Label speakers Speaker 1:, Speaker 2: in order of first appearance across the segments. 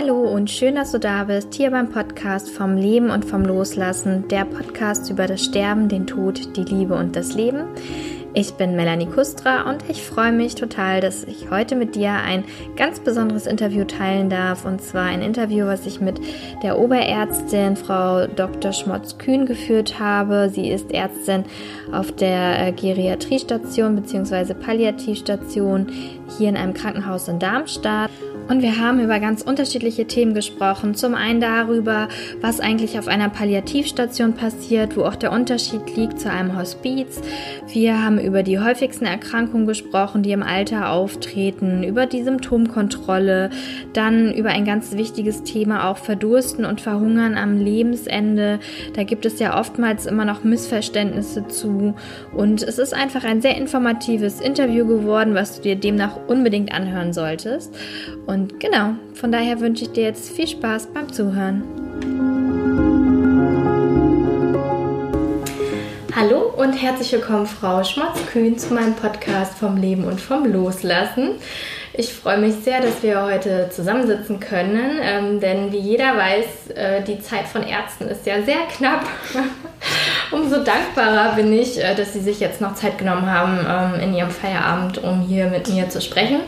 Speaker 1: Hallo und schön, dass du da bist, hier beim Podcast vom Leben und vom Loslassen, der Podcast über das Sterben, den Tod, die Liebe und das Leben. Ich bin Melanie Kustra und ich freue mich total, dass ich heute mit dir ein ganz besonderes Interview teilen darf. Und zwar ein Interview, was ich mit der Oberärztin Frau Dr. Schmotz-Kühn geführt habe. Sie ist Ärztin auf der äh, Geriatriestation bzw. Palliativstation hier in einem Krankenhaus in Darmstadt. Und wir haben über ganz unterschiedliche Themen gesprochen. Zum einen darüber, was eigentlich auf einer Palliativstation passiert, wo auch der Unterschied liegt zu einem Hospiz. Wir haben über die häufigsten Erkrankungen gesprochen, die im Alter auftreten, über die Symptomkontrolle, dann über ein ganz wichtiges Thema auch Verdursten und Verhungern am Lebensende. Da gibt es ja oftmals immer noch Missverständnisse zu. Und es ist einfach ein sehr informatives Interview geworden, was du dir demnach unbedingt anhören solltest. Und und genau, von daher wünsche ich dir jetzt viel Spaß beim Zuhören. Hallo und herzlich willkommen, Frau Schmatz-Kühn, zu meinem Podcast vom Leben und vom Loslassen. Ich freue mich sehr, dass wir heute zusammensitzen können, ähm, denn wie jeder weiß, äh, die Zeit von Ärzten ist ja sehr knapp. Umso dankbarer bin ich, äh, dass Sie sich jetzt noch Zeit genommen haben ähm, in Ihrem Feierabend, um hier mit mir zu sprechen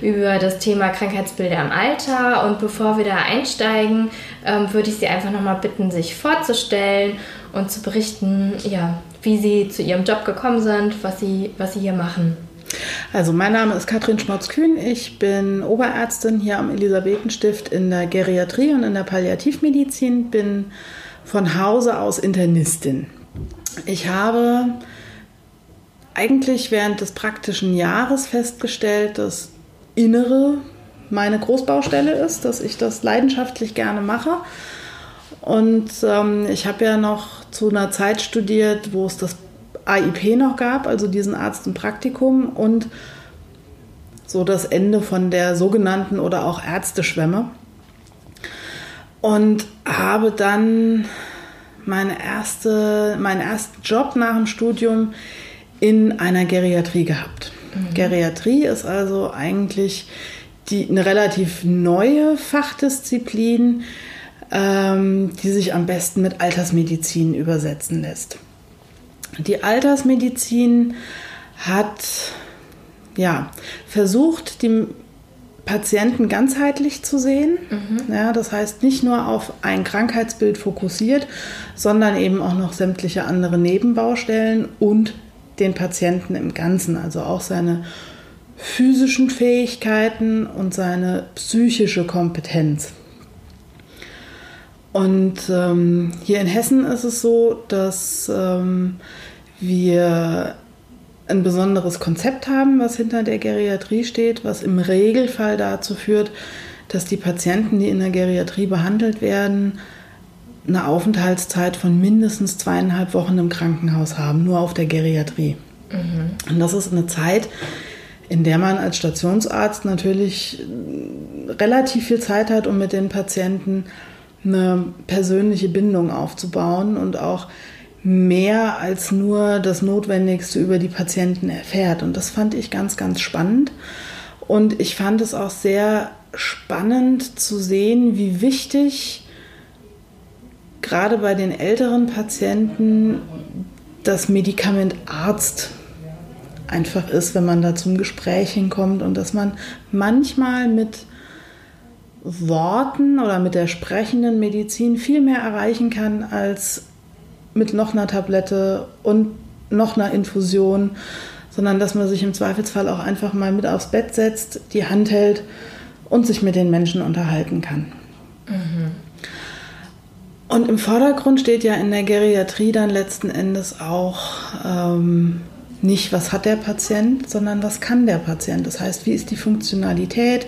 Speaker 1: über das Thema Krankheitsbilder im Alter. Und bevor wir da einsteigen, ähm, würde ich Sie einfach nochmal bitten, sich vorzustellen und zu berichten, ja, wie Sie zu Ihrem Job gekommen sind, was Sie, was Sie hier machen.
Speaker 2: Also mein Name ist Katrin Schmotz-Kühn. Ich bin Oberärztin hier am Elisabethenstift in der Geriatrie und in der Palliativmedizin. Bin von Hause aus Internistin. Ich habe eigentlich während des praktischen Jahres festgestellt, dass Innere meine Großbaustelle ist, dass ich das leidenschaftlich gerne mache. Und ähm, ich habe ja noch zu einer Zeit studiert, wo es das AIP noch gab, also diesen Arzt im Praktikum und so das Ende von der sogenannten oder auch Ärzteschwemme. Und habe dann meine erste, meinen ersten Job nach dem Studium in einer Geriatrie gehabt. Mhm. Geriatrie ist also eigentlich die, eine relativ neue Fachdisziplin, ähm, die sich am besten mit Altersmedizin übersetzen lässt. Die Altersmedizin hat ja, versucht, die Patienten ganzheitlich zu sehen. Mhm. Ja, das heißt nicht nur auf ein Krankheitsbild fokussiert, sondern eben auch noch sämtliche andere Nebenbaustellen und den Patienten im Ganzen, also auch seine physischen Fähigkeiten und seine psychische Kompetenz. Und ähm, hier in Hessen ist es so, dass ähm, wir ein besonderes Konzept haben, was hinter der Geriatrie steht, was im Regelfall dazu führt, dass die Patienten, die in der Geriatrie behandelt werden, eine Aufenthaltszeit von mindestens zweieinhalb Wochen im Krankenhaus haben, nur auf der Geriatrie. Mhm. Und das ist eine Zeit, in der man als Stationsarzt natürlich relativ viel Zeit hat, um mit den Patienten eine persönliche Bindung aufzubauen und auch mehr als nur das Notwendigste über die Patienten erfährt. Und das fand ich ganz, ganz spannend. Und ich fand es auch sehr spannend zu sehen, wie wichtig gerade bei den älteren Patienten das Medikament Arzt einfach ist, wenn man da zum Gespräch hinkommt und dass man manchmal mit Worten oder mit der sprechenden Medizin viel mehr erreichen kann als mit noch einer Tablette und noch einer Infusion, sondern dass man sich im Zweifelsfall auch einfach mal mit aufs Bett setzt, die Hand hält und sich mit den Menschen unterhalten kann. Mhm. Und im Vordergrund steht ja in der Geriatrie dann letzten Endes auch ähm, nicht, was hat der Patient, sondern was kann der Patient. Das heißt, wie ist die Funktionalität?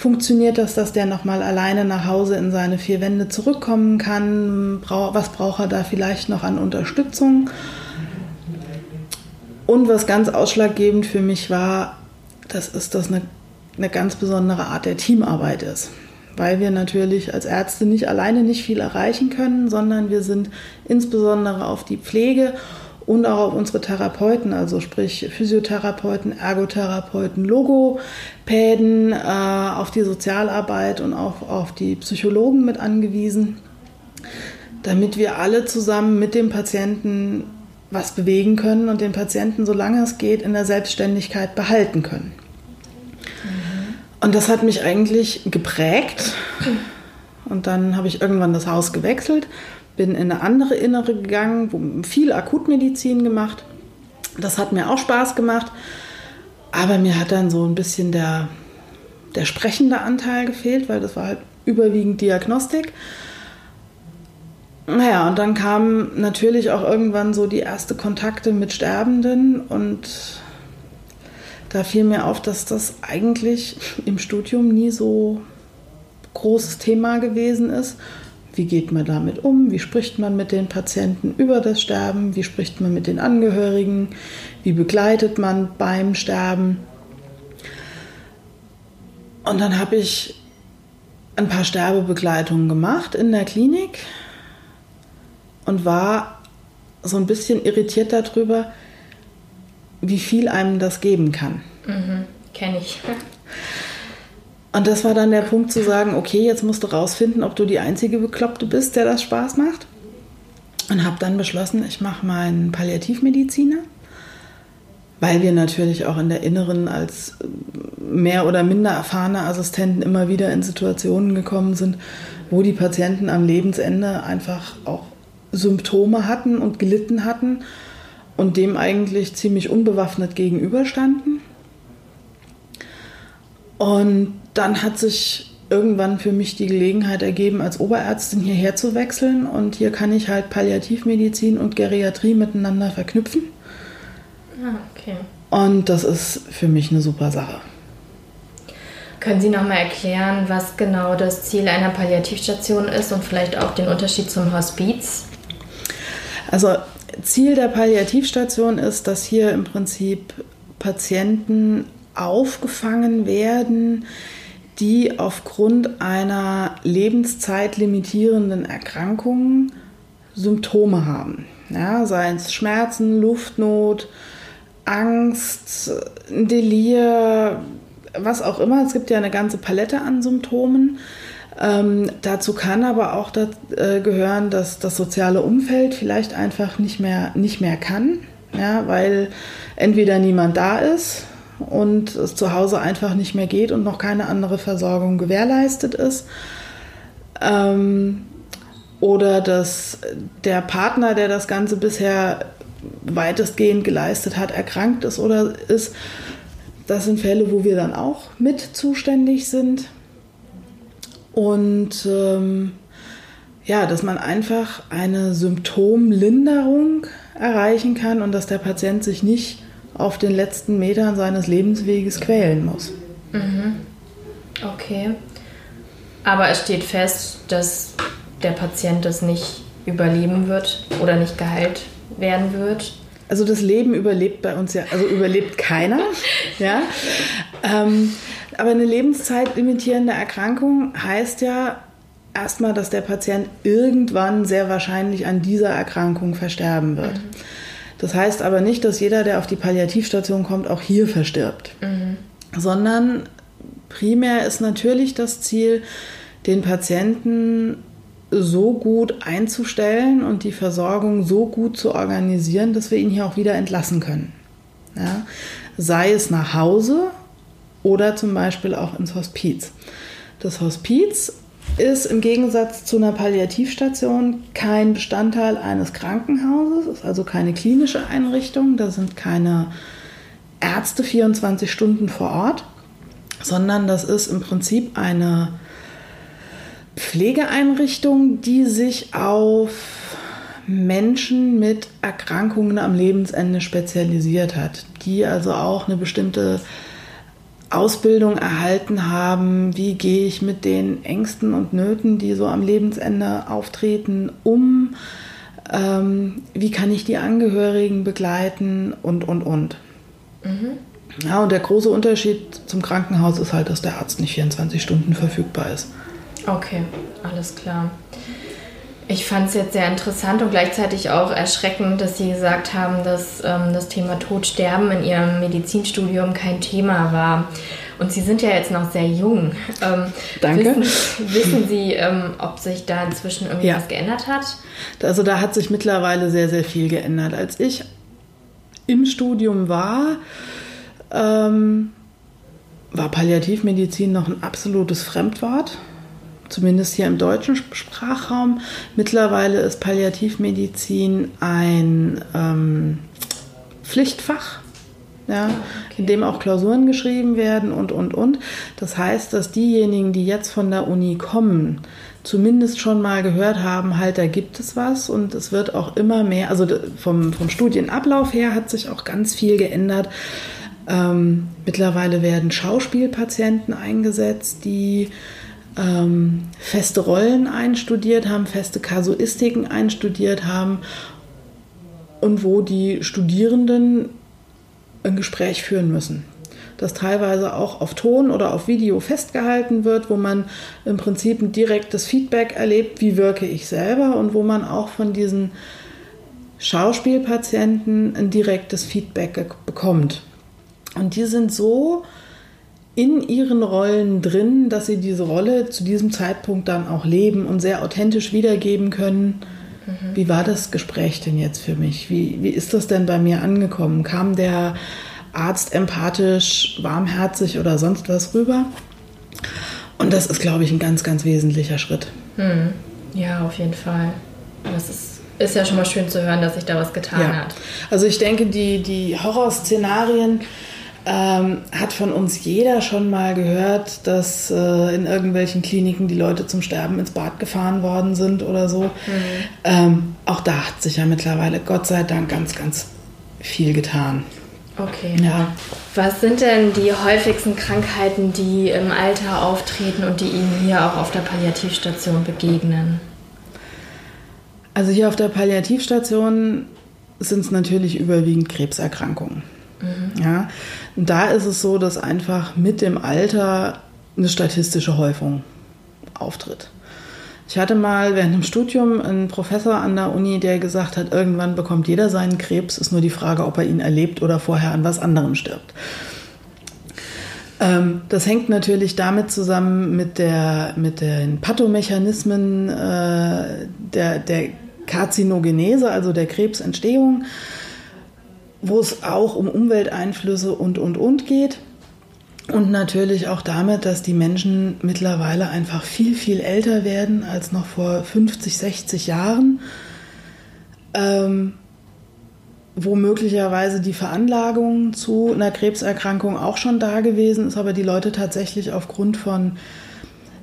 Speaker 2: Funktioniert das, dass der nochmal alleine nach Hause in seine vier Wände zurückkommen kann? Was braucht er da vielleicht noch an Unterstützung? Und was ganz ausschlaggebend für mich war, das ist, dass eine, eine ganz besondere Art der Teamarbeit ist weil wir natürlich als Ärzte nicht alleine nicht viel erreichen können, sondern wir sind insbesondere auf die Pflege und auch auf unsere Therapeuten, also sprich Physiotherapeuten, Ergotherapeuten, Logopäden, äh, auf die Sozialarbeit und auch auf die Psychologen mit angewiesen, damit wir alle zusammen mit dem Patienten was bewegen können und den Patienten, solange es geht, in der Selbstständigkeit behalten können. Mhm. Und das hat mich eigentlich geprägt. Und dann habe ich irgendwann das Haus gewechselt bin in eine andere Innere gegangen, viel Akutmedizin gemacht. Das hat mir auch Spaß gemacht. Aber mir hat dann so ein bisschen der, der sprechende Anteil gefehlt, weil das war halt überwiegend Diagnostik. Naja, und dann kamen natürlich auch irgendwann so die ersten Kontakte mit Sterbenden und da fiel mir auf, dass das eigentlich im Studium nie so großes Thema gewesen ist wie geht man damit um? Wie spricht man mit den Patienten über das Sterben? Wie spricht man mit den Angehörigen? Wie begleitet man beim Sterben? Und dann habe ich ein paar Sterbebegleitungen gemacht in der Klinik und war so ein bisschen irritiert darüber, wie viel einem das geben kann.
Speaker 1: Mhm, Kenne ich.
Speaker 2: Und das war dann der Punkt zu sagen, okay, jetzt musst du rausfinden, ob du die einzige Bekloppte bist, der das Spaß macht. Und habe dann beschlossen, ich mache meinen Palliativmediziner, weil wir natürlich auch in der Inneren als mehr oder minder erfahrene Assistenten immer wieder in Situationen gekommen sind, wo die Patienten am Lebensende einfach auch Symptome hatten und gelitten hatten und dem eigentlich ziemlich unbewaffnet gegenüberstanden. Und dann hat sich irgendwann für mich die Gelegenheit ergeben, als Oberärztin hierher zu wechseln. Und hier kann ich halt Palliativmedizin und Geriatrie miteinander verknüpfen.
Speaker 1: Ah, okay.
Speaker 2: Und das ist für mich eine super Sache.
Speaker 1: Können Sie noch mal erklären, was genau das Ziel einer Palliativstation ist und vielleicht auch den Unterschied zum Hospiz?
Speaker 2: Also Ziel der Palliativstation ist, dass hier im Prinzip Patienten aufgefangen werden, die aufgrund einer lebenszeitlimitierenden Erkrankung Symptome haben. Ja, seien es Schmerzen, Luftnot, Angst, Delir, was auch immer. Es gibt ja eine ganze Palette an Symptomen. Ähm, dazu kann aber auch das, äh, gehören, dass das soziale Umfeld vielleicht einfach nicht mehr, nicht mehr kann, ja, weil entweder niemand da ist und es zu Hause einfach nicht mehr geht und noch keine andere Versorgung gewährleistet ist. Ähm, oder dass der Partner, der das Ganze bisher weitestgehend geleistet hat, erkrankt ist oder ist. Das sind Fälle, wo wir dann auch mit zuständig sind. Und ähm, ja, dass man einfach eine Symptomlinderung erreichen kann und dass der Patient sich nicht auf den letzten Metern seines Lebensweges quälen muss.
Speaker 1: Mhm. Okay. Aber es steht fest, dass der Patient das nicht überleben wird oder nicht geheilt werden wird.
Speaker 2: Also das Leben überlebt bei uns ja, also überlebt keiner. ja. Ähm, aber eine lebenszeitlimitierende Erkrankung heißt ja erstmal, dass der Patient irgendwann sehr wahrscheinlich an dieser Erkrankung versterben wird. Mhm. Das heißt aber nicht, dass jeder, der auf die Palliativstation kommt, auch hier verstirbt, mhm. sondern primär ist natürlich das Ziel, den Patienten so gut einzustellen und die Versorgung so gut zu organisieren, dass wir ihn hier auch wieder entlassen können. Ja? Sei es nach Hause oder zum Beispiel auch ins Hospiz. Das Hospiz ist im Gegensatz zu einer Palliativstation kein Bestandteil eines Krankenhauses, ist also keine klinische Einrichtung, da sind keine Ärzte 24 Stunden vor Ort, sondern das ist im Prinzip eine Pflegeeinrichtung, die sich auf Menschen mit Erkrankungen am Lebensende spezialisiert hat, die also auch eine bestimmte Ausbildung erhalten haben, wie gehe ich mit den Ängsten und Nöten, die so am Lebensende auftreten, um, ähm, wie kann ich die Angehörigen begleiten und, und, und. Mhm. Ja, und der große Unterschied zum Krankenhaus ist halt, dass der Arzt nicht 24 Stunden verfügbar ist.
Speaker 1: Okay, alles klar. Ich fand es jetzt sehr interessant und gleichzeitig auch erschreckend, dass Sie gesagt haben, dass ähm, das Thema Tod, Sterben in Ihrem Medizinstudium kein Thema war. Und Sie sind ja jetzt noch sehr jung. Ähm,
Speaker 2: Danke.
Speaker 1: Wissen, wissen Sie, ähm, ob sich da inzwischen irgendwie ja. was geändert hat?
Speaker 2: Also da hat sich mittlerweile sehr, sehr viel geändert. Als ich im Studium war, ähm, war Palliativmedizin noch ein absolutes Fremdwort zumindest hier im deutschen Sprachraum. Mittlerweile ist Palliativmedizin ein ähm, Pflichtfach, ja, okay. in dem auch Klausuren geschrieben werden und, und, und. Das heißt, dass diejenigen, die jetzt von der Uni kommen, zumindest schon mal gehört haben, halt, da gibt es was und es wird auch immer mehr, also vom, vom Studienablauf her hat sich auch ganz viel geändert. Ähm, mittlerweile werden Schauspielpatienten eingesetzt, die ähm, feste Rollen einstudiert haben, feste Kasuistiken einstudiert haben und wo die Studierenden ein Gespräch führen müssen. Das teilweise auch auf Ton oder auf Video festgehalten wird, wo man im Prinzip ein direktes Feedback erlebt, wie wirke ich selber und wo man auch von diesen Schauspielpatienten ein direktes Feedback bekommt. Und die sind so in ihren Rollen drin, dass sie diese Rolle zu diesem Zeitpunkt dann auch leben und sehr authentisch wiedergeben können. Mhm. Wie war das Gespräch denn jetzt für mich? Wie, wie ist das denn bei mir angekommen? Kam der Arzt empathisch, warmherzig oder sonst was rüber? Und das ist, glaube ich, ein ganz, ganz wesentlicher Schritt.
Speaker 1: Mhm. Ja, auf jeden Fall. Das ist ist ja schon mal schön zu hören, dass sich da was getan ja. hat.
Speaker 2: Also ich denke, die, die Horrorszenarien, ähm, hat von uns jeder schon mal gehört, dass äh, in irgendwelchen Kliniken die Leute zum Sterben ins Bad gefahren worden sind oder so. Mhm. Ähm, auch da hat sich ja mittlerweile Gott sei Dank ganz, ganz viel getan.
Speaker 1: Okay. Ja. Was sind denn die häufigsten Krankheiten, die im Alter auftreten und die Ihnen hier auch auf der Palliativstation begegnen?
Speaker 2: Also hier auf der Palliativstation sind es natürlich überwiegend Krebserkrankungen. Mhm. Ja, da ist es so, dass einfach mit dem Alter eine statistische Häufung auftritt. Ich hatte mal während dem Studium einen Professor an der Uni, der gesagt hat, irgendwann bekommt jeder seinen Krebs, ist nur die Frage, ob er ihn erlebt oder vorher an was anderem stirbt. Ähm, das hängt natürlich damit zusammen mit, der, mit den Pathomechanismen äh, der, der Karzinogenese, also der Krebsentstehung wo es auch um Umwelteinflüsse und, und, und geht. Und natürlich auch damit, dass die Menschen mittlerweile einfach viel, viel älter werden als noch vor 50, 60 Jahren. Ähm, wo möglicherweise die Veranlagung zu einer Krebserkrankung auch schon da gewesen ist, aber die Leute tatsächlich aufgrund von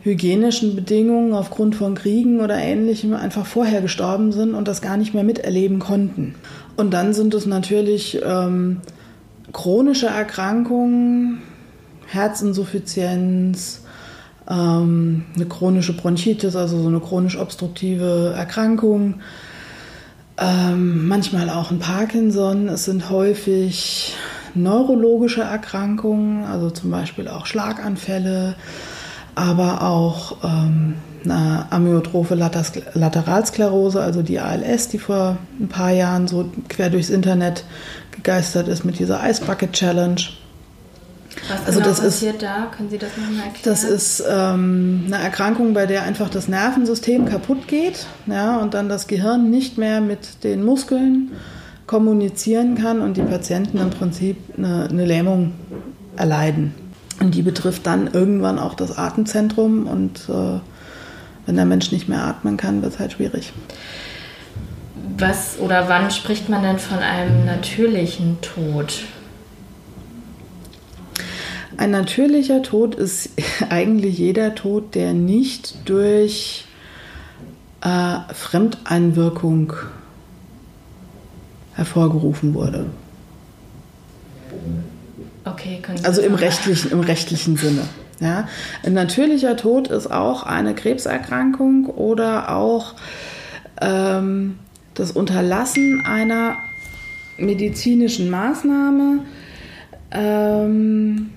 Speaker 2: hygienischen Bedingungen, aufgrund von Kriegen oder ähnlichem einfach vorher gestorben sind und das gar nicht mehr miterleben konnten. Und dann sind es natürlich ähm, chronische Erkrankungen, Herzinsuffizienz, ähm, eine chronische Bronchitis, also so eine chronisch obstruktive Erkrankung, ähm, manchmal auch ein Parkinson. Es sind häufig neurologische Erkrankungen, also zum Beispiel auch Schlaganfälle, aber auch ähm, eine amyotrophe Lateralsklerose, also die ALS, die vor ein paar Jahren so quer durchs Internet gegeistert ist mit dieser Ice Bucket Challenge.
Speaker 1: Was also genau das passiert ist, da? Können Sie das nochmal erklären?
Speaker 2: Das ist ähm, eine Erkrankung, bei der einfach das Nervensystem kaputt geht ja, und dann das Gehirn nicht mehr mit den Muskeln kommunizieren kann und die Patienten im Prinzip eine, eine Lähmung erleiden. Und die betrifft dann irgendwann auch das Atemzentrum und äh, wenn der Mensch nicht mehr atmen kann, wird es halt schwierig.
Speaker 1: Was oder wann spricht man denn von einem natürlichen Tod?
Speaker 2: Ein natürlicher Tod ist eigentlich jeder Tod, der nicht durch äh, Fremdeinwirkung hervorgerufen wurde.
Speaker 1: Okay,
Speaker 2: also im rechtlichen, im rechtlichen Sinne. Ja? Ein natürlicher Tod ist auch eine Krebserkrankung oder auch ähm, das Unterlassen einer medizinischen Maßnahme, ähm,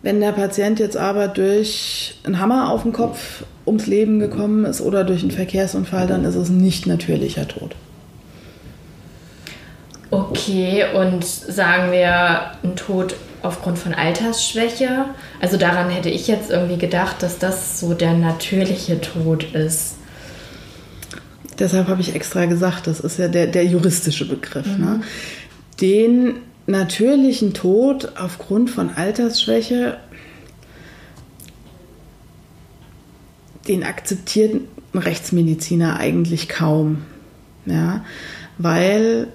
Speaker 2: Wenn der Patient jetzt aber durch einen Hammer auf den Kopf ums Leben gekommen ist oder durch einen Verkehrsunfall, dann ist es nicht natürlicher Tod.
Speaker 1: Okay, und sagen wir ein Tod aufgrund von Altersschwäche? Also daran hätte ich jetzt irgendwie gedacht, dass das so der natürliche Tod ist.
Speaker 2: Deshalb habe ich extra gesagt, das ist ja der, der juristische Begriff. Ne? Mhm. Ne? Den natürlichen Tod aufgrund von Altersschwäche, den akzeptiert ein Rechtsmediziner eigentlich kaum. Ja? Weil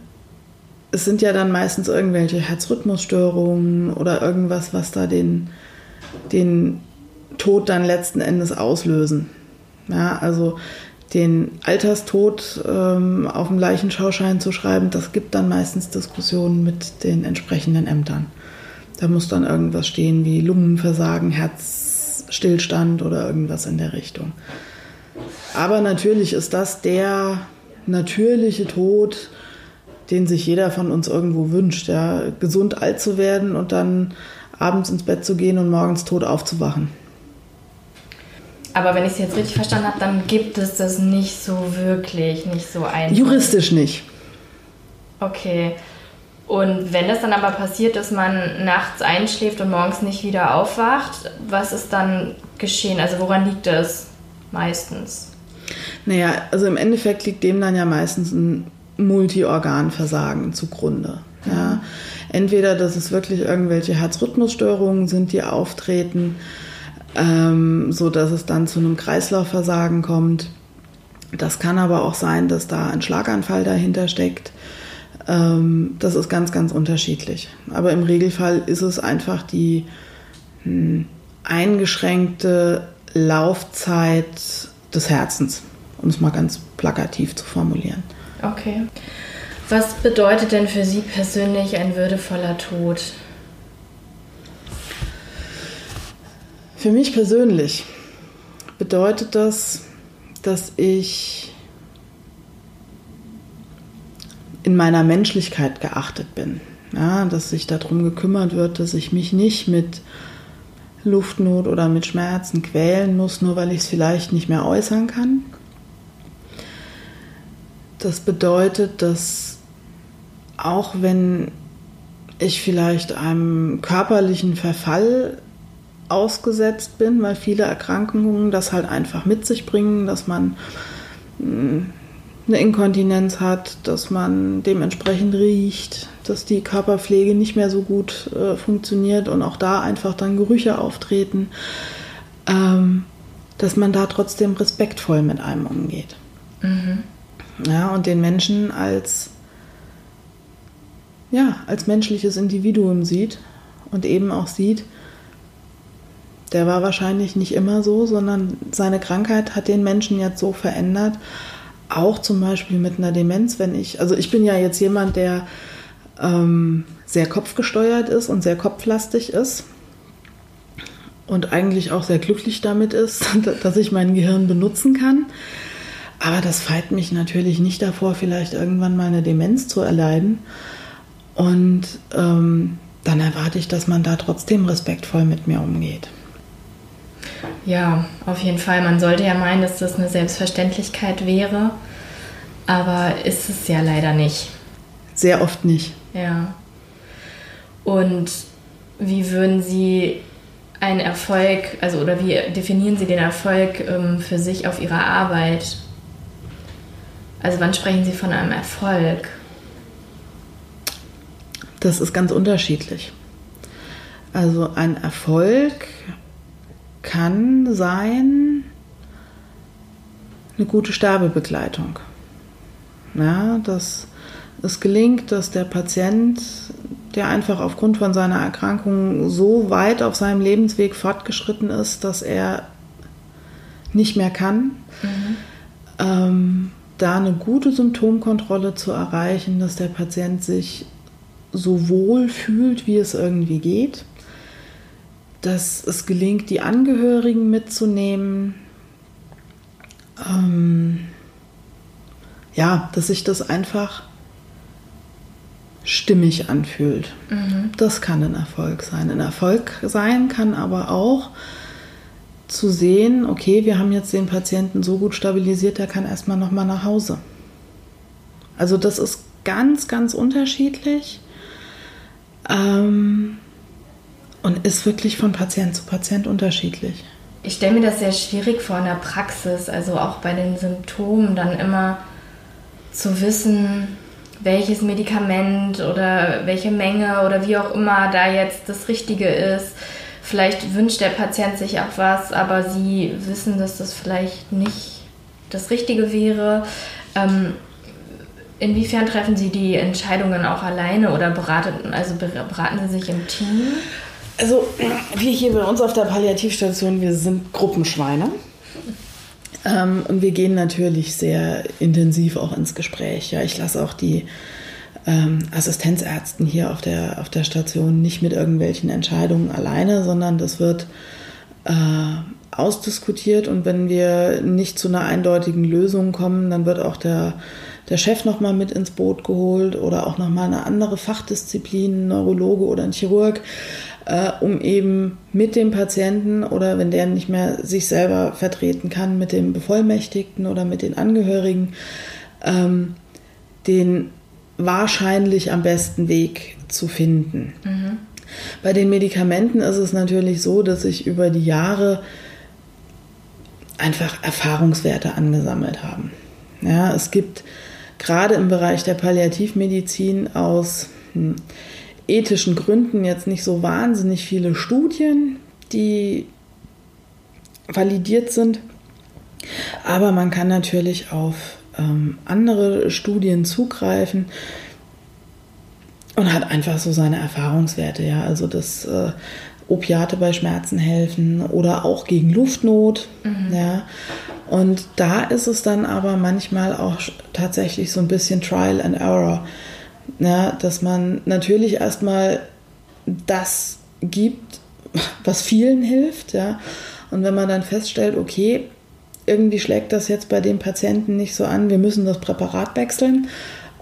Speaker 2: es sind ja dann meistens irgendwelche Herzrhythmusstörungen oder irgendwas, was da den, den Tod dann letzten Endes auslösen. Ja, also den Alterstod ähm, auf dem Leichenschauschein zu schreiben, das gibt dann meistens Diskussionen mit den entsprechenden Ämtern. Da muss dann irgendwas stehen wie Lungenversagen, Herzstillstand oder irgendwas in der Richtung. Aber natürlich ist das der natürliche Tod, den sich jeder von uns irgendwo wünscht, ja, gesund alt zu werden und dann abends ins Bett zu gehen und morgens tot aufzuwachen.
Speaker 1: Aber wenn ich es jetzt richtig verstanden habe, dann gibt es das nicht so wirklich, nicht so einfach.
Speaker 2: Juristisch nicht.
Speaker 1: Okay. Und wenn das dann aber passiert, dass man nachts einschläft und morgens nicht wieder aufwacht, was ist dann geschehen? Also woran liegt das meistens?
Speaker 2: Naja, also im Endeffekt liegt dem dann ja meistens ein Multiorganversagen zugrunde. Ja. Entweder, dass es wirklich irgendwelche Herzrhythmusstörungen sind, die auftreten, ähm, so dass es dann zu einem Kreislaufversagen kommt. Das kann aber auch sein, dass da ein Schlaganfall dahinter steckt. Ähm, das ist ganz, ganz unterschiedlich. Aber im Regelfall ist es einfach die hm, eingeschränkte Laufzeit des Herzens, um es mal ganz plakativ zu formulieren.
Speaker 1: Okay. Was bedeutet denn für Sie persönlich ein würdevoller Tod?
Speaker 2: Für mich persönlich bedeutet das, dass ich in meiner Menschlichkeit geachtet bin. Ja, dass sich darum gekümmert wird, dass ich mich nicht mit Luftnot oder mit Schmerzen quälen muss, nur weil ich es vielleicht nicht mehr äußern kann. Das bedeutet, dass auch wenn ich vielleicht einem körperlichen Verfall ausgesetzt bin, weil viele Erkrankungen das halt einfach mit sich bringen, dass man hm, eine Inkontinenz hat, dass man dementsprechend riecht, dass die Körperpflege nicht mehr so gut äh, funktioniert und auch da einfach dann Gerüche auftreten, ähm, dass man da trotzdem respektvoll mit einem umgeht. Mhm. Ja, und den Menschen als, ja, als menschliches Individuum sieht und eben auch sieht, der war wahrscheinlich nicht immer so, sondern seine Krankheit hat den Menschen jetzt so verändert. Auch zum Beispiel mit einer Demenz, wenn ich, also ich bin ja jetzt jemand, der ähm, sehr kopfgesteuert ist und sehr kopflastig ist und eigentlich auch sehr glücklich damit ist, dass ich mein Gehirn benutzen kann. Aber das feit mich natürlich nicht davor, vielleicht irgendwann mal eine Demenz zu erleiden. Und ähm, dann erwarte ich, dass man da trotzdem respektvoll mit mir umgeht.
Speaker 1: Ja, auf jeden Fall. Man sollte ja meinen, dass das eine Selbstverständlichkeit wäre, aber ist es ja leider nicht.
Speaker 2: Sehr oft nicht.
Speaker 1: Ja. Und wie würden Sie einen Erfolg, also oder wie definieren Sie den Erfolg ähm, für sich auf Ihrer Arbeit? Also wann sprechen Sie von einem Erfolg?
Speaker 2: Das ist ganz unterschiedlich. Also ein Erfolg kann sein eine gute Sterbebegleitung. Ja, dass es gelingt, dass der Patient, der einfach aufgrund von seiner Erkrankung so weit auf seinem Lebensweg fortgeschritten ist, dass er nicht mehr kann, mhm. ähm, da eine gute Symptomkontrolle zu erreichen, dass der Patient sich so wohl fühlt, wie es irgendwie geht, dass es gelingt, die Angehörigen mitzunehmen, ähm, ja, dass sich das einfach stimmig anfühlt. Mhm. Das kann ein Erfolg sein. Ein Erfolg sein kann aber auch zu sehen, okay, wir haben jetzt den Patienten so gut stabilisiert, der kann erstmal nochmal nach Hause. Also das ist ganz, ganz unterschiedlich ähm, und ist wirklich von Patient zu Patient unterschiedlich.
Speaker 1: Ich stelle mir das sehr schwierig vor in der Praxis, also auch bei den Symptomen dann immer zu wissen, welches Medikament oder welche Menge oder wie auch immer da jetzt das Richtige ist. Vielleicht wünscht der Patient sich auch was, aber sie wissen, dass das vielleicht nicht das Richtige wäre. Ähm, inwiefern treffen Sie die Entscheidungen auch alleine oder beraten, also beraten Sie sich im Team?
Speaker 2: Also wir hier bei uns auf der Palliativstation, wir sind Gruppenschweine. Ähm, und wir gehen natürlich sehr intensiv auch ins Gespräch. Ja, ich lasse auch die ähm, Assistenzärzten hier auf der, auf der Station nicht mit irgendwelchen Entscheidungen alleine, sondern das wird äh, ausdiskutiert. Und wenn wir nicht zu einer eindeutigen Lösung kommen, dann wird auch der, der Chef nochmal mit ins Boot geholt oder auch nochmal eine andere Fachdisziplin, ein Neurologe oder ein Chirurg äh, um eben mit dem Patienten oder wenn der nicht mehr sich selber vertreten kann, mit dem Bevollmächtigten oder mit den Angehörigen, ähm, den wahrscheinlich am besten Weg zu finden. Mhm. Bei den Medikamenten ist es natürlich so, dass sich über die Jahre einfach Erfahrungswerte angesammelt haben. Ja, es gibt gerade im Bereich der Palliativmedizin aus hm, ethischen Gründen jetzt nicht so wahnsinnig viele Studien, die validiert sind. Aber man kann natürlich auf ähm, andere Studien zugreifen und hat einfach so seine Erfahrungswerte. Ja, also dass äh, Opiate bei Schmerzen helfen oder auch gegen Luftnot. Mhm. Ja. Und da ist es dann aber manchmal auch tatsächlich so ein bisschen Trial and Error. Ja, dass man natürlich erstmal das gibt, was vielen hilft, ja. Und wenn man dann feststellt, okay, irgendwie schlägt das jetzt bei dem Patienten nicht so an, wir müssen das Präparat wechseln,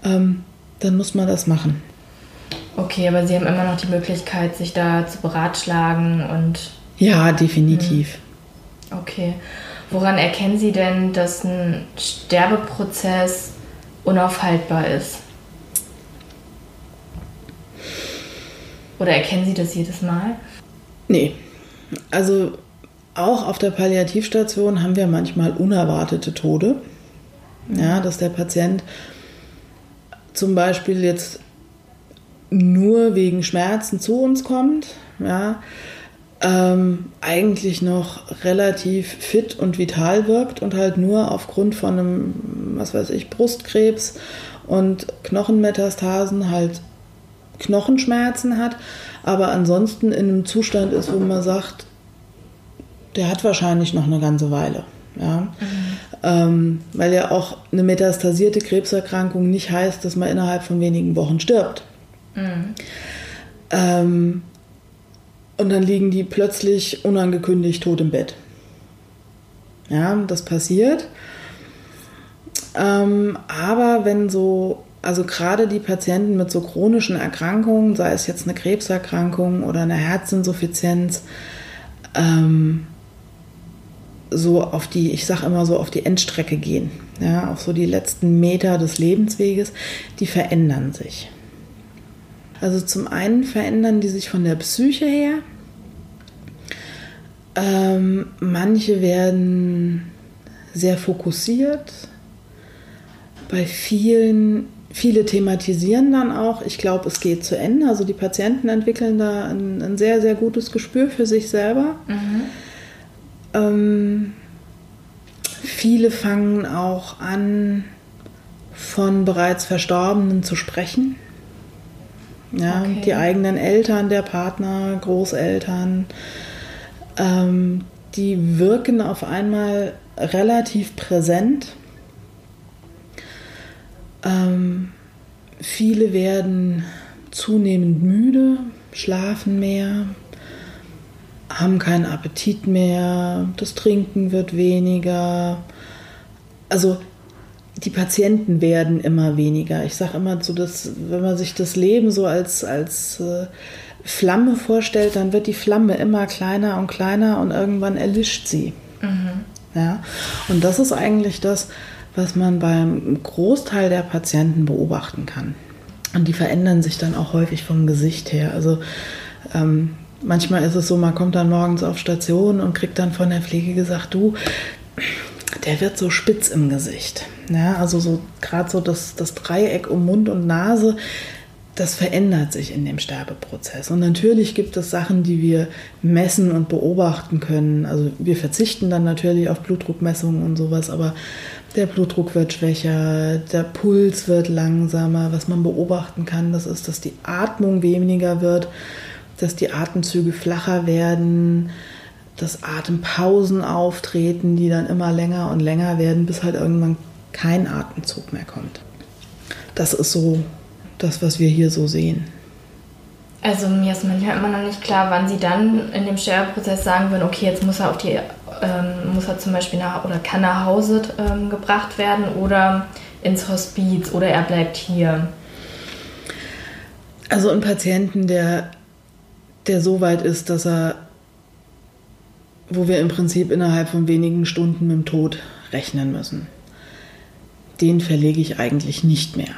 Speaker 2: ähm, dann muss man das machen.
Speaker 1: Okay, aber Sie haben immer noch die Möglichkeit, sich da zu beratschlagen und.
Speaker 2: Ja, definitiv.
Speaker 1: Hm. Okay. Woran erkennen Sie denn, dass ein Sterbeprozess unaufhaltbar ist? Oder erkennen Sie das jedes Mal?
Speaker 2: Nee. Also auch auf der Palliativstation haben wir manchmal unerwartete Tode. Ja, dass der Patient zum Beispiel jetzt nur wegen Schmerzen zu uns kommt, ja, ähm, eigentlich noch relativ fit und vital wirkt und halt nur aufgrund von einem, was weiß ich, Brustkrebs und Knochenmetastasen halt Knochenschmerzen hat, aber ansonsten in einem Zustand ist, wo man sagt, der hat wahrscheinlich noch eine ganze Weile. Ja? Mhm. Ähm, weil ja auch eine metastasierte Krebserkrankung nicht heißt, dass man innerhalb von wenigen Wochen stirbt. Mhm. Ähm, und dann liegen die plötzlich unangekündigt tot im Bett. Ja, das passiert. Ähm, aber wenn so also gerade die Patienten mit so chronischen Erkrankungen, sei es jetzt eine Krebserkrankung oder eine Herzinsuffizienz, ähm, so auf die, ich sage immer so, auf die Endstrecke gehen, ja, auf so die letzten Meter des Lebensweges, die verändern sich. Also zum einen verändern die sich von der Psyche her. Ähm, manche werden sehr fokussiert. Bei vielen Viele thematisieren dann auch, ich glaube, es geht zu Ende. Also die Patienten entwickeln da ein, ein sehr, sehr gutes Gespür für sich selber. Mhm. Ähm, viele fangen auch an, von bereits Verstorbenen zu sprechen. Ja, okay. Die eigenen Eltern, der Partner, Großeltern, ähm, die wirken auf einmal relativ präsent ähm, viele werden zunehmend müde, schlafen mehr, haben keinen Appetit mehr, das Trinken wird weniger. Also die Patienten werden immer weniger. Ich sage immer so, dass wenn man sich das Leben so als, als äh, Flamme vorstellt, dann wird die Flamme immer kleiner und kleiner und irgendwann erlischt sie. Mhm. Ja? Und das ist eigentlich das, was man beim Großteil der Patienten beobachten kann. Und die verändern sich dann auch häufig vom Gesicht her. Also ähm, manchmal ist es so, man kommt dann morgens auf Station und kriegt dann von der Pflege gesagt, du, der wird so spitz im Gesicht. Ja, also so gerade so das, das Dreieck um Mund und Nase, das verändert sich in dem Sterbeprozess. Und natürlich gibt es Sachen, die wir messen und beobachten können. Also wir verzichten dann natürlich auf Blutdruckmessungen und sowas, aber der Blutdruck wird schwächer, der Puls wird langsamer. Was man beobachten kann, das ist, dass die Atmung weniger wird, dass die Atemzüge flacher werden, dass Atempausen auftreten, die dann immer länger und länger werden, bis halt irgendwann kein Atemzug mehr kommt. Das ist so das, was wir hier so sehen.
Speaker 1: Also mir ist manchmal immer noch nicht klar, wann sie dann in dem Sterbeprozess sagen würden, okay, jetzt muss er auf die, ähm, muss er zum Beispiel nach oder kann nach Hause ähm, gebracht werden oder ins Hospiz oder er bleibt hier.
Speaker 2: Also ein Patienten, der, der so weit ist, dass er, wo wir im Prinzip innerhalb von wenigen Stunden mit dem Tod rechnen müssen, den verlege ich eigentlich nicht mehr.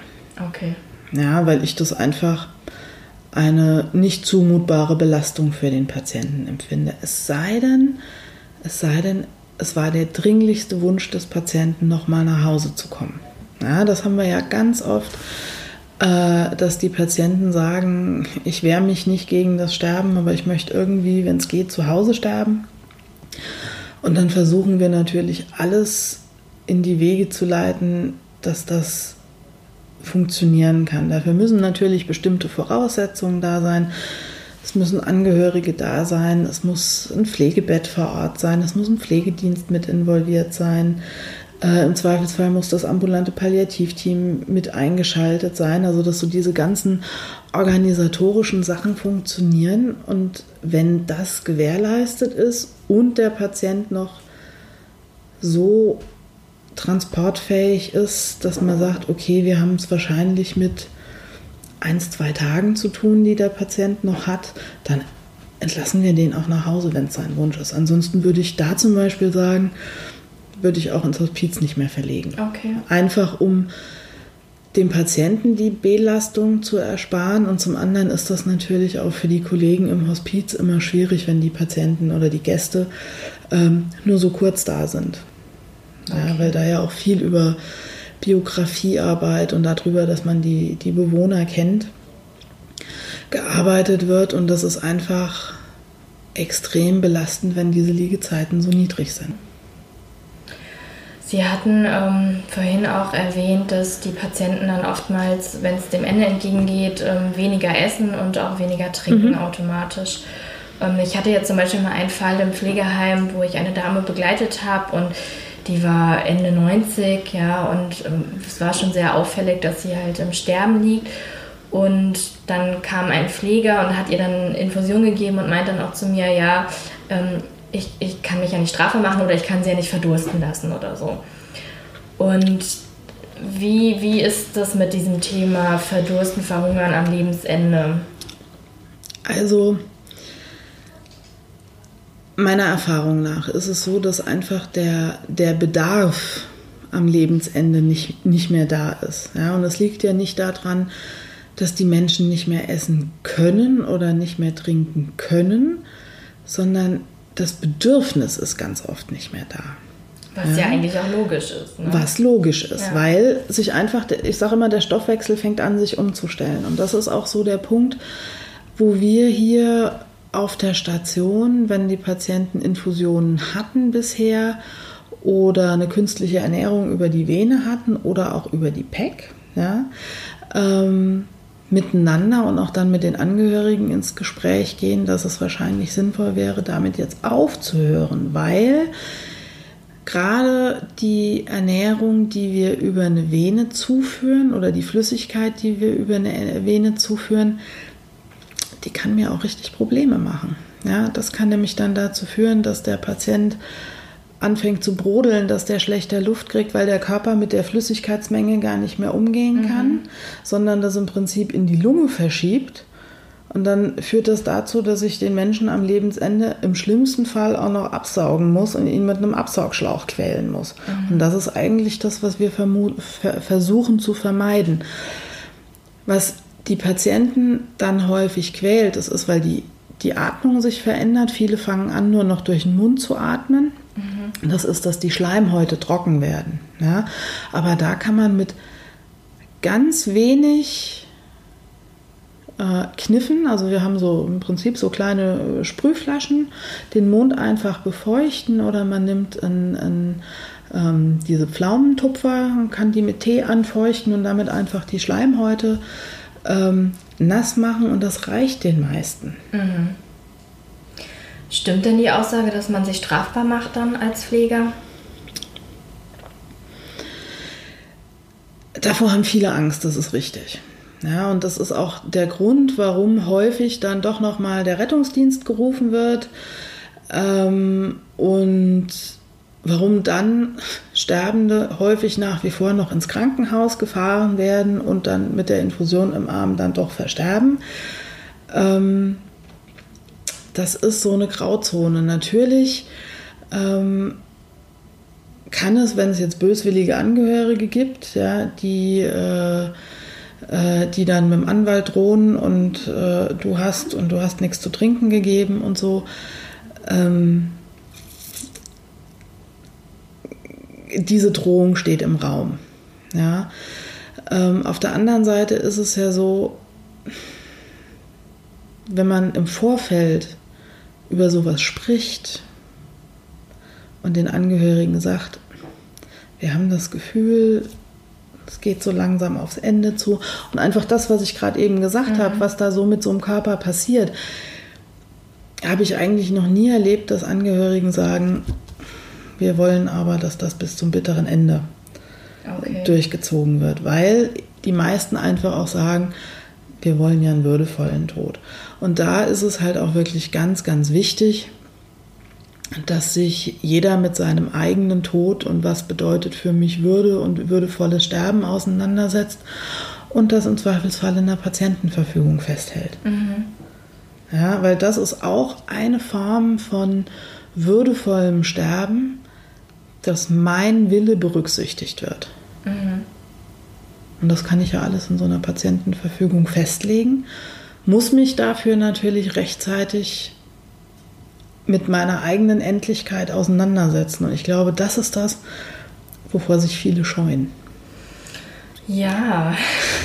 Speaker 1: Okay.
Speaker 2: Ja, weil ich das einfach eine nicht zumutbare Belastung für den Patienten empfinde. Es sei denn, es sei denn, es war der dringlichste Wunsch des Patienten, nochmal nach Hause zu kommen. Ja, das haben wir ja ganz oft, dass die Patienten sagen, ich wehre mich nicht gegen das Sterben, aber ich möchte irgendwie, wenn es geht, zu Hause sterben. Und dann versuchen wir natürlich alles in die Wege zu leiten, dass das funktionieren kann. Dafür müssen natürlich bestimmte Voraussetzungen da sein. Es müssen Angehörige da sein, es muss ein Pflegebett vor Ort sein, es muss ein Pflegedienst mit involviert sein. Äh, Im Zweifelsfall muss das ambulante Palliativteam mit eingeschaltet sein, also dass so diese ganzen organisatorischen Sachen funktionieren. Und wenn das gewährleistet ist und der Patient noch so transportfähig ist, dass man sagt, okay, wir haben es wahrscheinlich mit ein, zwei Tagen zu tun, die der Patient noch hat, dann entlassen wir den auch nach Hause, wenn es sein Wunsch ist. Ansonsten würde ich da zum Beispiel sagen, würde ich auch ins Hospiz nicht mehr verlegen.
Speaker 1: Okay.
Speaker 2: Einfach um dem Patienten die Belastung zu ersparen und zum anderen ist das natürlich auch für die Kollegen im Hospiz immer schwierig, wenn die Patienten oder die Gäste ähm, nur so kurz da sind. Okay. Ja, weil da ja auch viel über Biografiearbeit und darüber, dass man die, die Bewohner kennt, gearbeitet wird und das ist einfach extrem belastend, wenn diese Liegezeiten so niedrig sind.
Speaker 1: Sie hatten ähm, vorhin auch erwähnt, dass die Patienten dann oftmals, wenn es dem Ende entgegengeht, ähm, weniger essen und auch weniger trinken mhm. automatisch. Ähm, ich hatte jetzt zum Beispiel mal einen Fall im Pflegeheim, wo ich eine Dame begleitet habe und die war Ende 90, ja, und ähm, es war schon sehr auffällig, dass sie halt im Sterben liegt. Und dann kam ein Pfleger und hat ihr dann Infusion gegeben und meint dann auch zu mir, ja, ähm, ich, ich kann mich ja nicht Strafe machen oder ich kann sie ja nicht verdursten lassen oder so. Und wie, wie ist das mit diesem Thema Verdursten, Verhungern am Lebensende?
Speaker 2: Also meiner Erfahrung nach ist es so, dass einfach der, der Bedarf am Lebensende nicht, nicht mehr da ist. Ja, und es liegt ja nicht daran, dass die Menschen nicht mehr essen können oder nicht mehr trinken können, sondern das Bedürfnis ist ganz oft nicht mehr da.
Speaker 1: Was ja, ja eigentlich auch logisch ist.
Speaker 2: Ne? Was logisch ist, ja. weil sich einfach, ich sage immer, der Stoffwechsel fängt an, sich umzustellen. Und das ist auch so der Punkt, wo wir hier auf der Station, wenn die Patienten Infusionen hatten bisher oder eine künstliche Ernährung über die Vene hatten oder auch über die PEC, ja, ähm, miteinander und auch dann mit den Angehörigen ins Gespräch gehen, dass es wahrscheinlich sinnvoll wäre, damit jetzt aufzuhören, weil gerade die Ernährung, die wir über eine Vene zuführen oder die Flüssigkeit, die wir über eine Vene zuführen, die kann mir auch richtig Probleme machen. Ja, das kann nämlich dann dazu führen, dass der Patient anfängt zu brodeln, dass der schlechter Luft kriegt, weil der Körper mit der Flüssigkeitsmenge gar nicht mehr umgehen kann, mhm. sondern das im Prinzip in die Lunge verschiebt. Und dann führt das dazu, dass ich den Menschen am Lebensende im schlimmsten Fall auch noch absaugen muss und ihn mit einem Absaugschlauch quälen muss. Mhm. Und das ist eigentlich das, was wir versuchen zu vermeiden. Was die Patienten dann häufig quält, das ist, weil die, die Atmung sich verändert. Viele fangen an, nur noch durch den Mund zu atmen. Das ist, dass die Schleimhäute trocken werden. Ja? Aber da kann man mit ganz wenig äh, Kniffen, also wir haben so im Prinzip so kleine Sprühflaschen, den Mund einfach befeuchten oder man nimmt ein, ein ähm, diese Pflaumentupfer, kann die mit Tee anfeuchten und damit einfach die Schleimhäute ähm, nass machen und das reicht den meisten. Mhm.
Speaker 1: Stimmt denn die Aussage, dass man sich strafbar macht dann als Pfleger?
Speaker 2: Davor haben viele Angst, das ist richtig. Ja, und das ist auch der Grund, warum häufig dann doch nochmal der Rettungsdienst gerufen wird. Ähm, und warum dann Sterbende häufig nach wie vor noch ins Krankenhaus gefahren werden und dann mit der Infusion im Arm dann doch versterben. Ähm, das ist so eine Grauzone. Natürlich ähm, kann es, wenn es jetzt böswillige Angehörige gibt, ja, die, äh, äh, die dann mit dem Anwalt drohen und äh, du hast und du hast nichts zu trinken gegeben und so. Ähm, diese Drohung steht im Raum. Ja. Ähm, auf der anderen Seite ist es ja so, wenn man im Vorfeld über sowas spricht und den Angehörigen sagt, wir haben das Gefühl, es geht so langsam aufs Ende zu und einfach das, was ich gerade eben gesagt mhm. habe, was da so mit so einem Körper passiert, habe ich eigentlich noch nie erlebt, dass Angehörigen sagen, wir wollen aber, dass das bis zum bitteren Ende okay. durchgezogen wird, weil die meisten einfach auch sagen, wir wollen ja einen würdevollen Tod. Und da ist es halt auch wirklich ganz, ganz wichtig, dass sich jeder mit seinem eigenen Tod und was bedeutet für mich Würde und würdevolles Sterben auseinandersetzt und das im Zweifelsfall in der Patientenverfügung festhält. Mhm. Ja, weil das ist auch eine Form von würdevollem Sterben, dass mein Wille berücksichtigt wird. Mhm. Und das kann ich ja alles in so einer Patientenverfügung festlegen, muss mich dafür natürlich rechtzeitig mit meiner eigenen Endlichkeit auseinandersetzen. Und ich glaube, das ist das, wovor sich viele scheuen.
Speaker 1: Ja,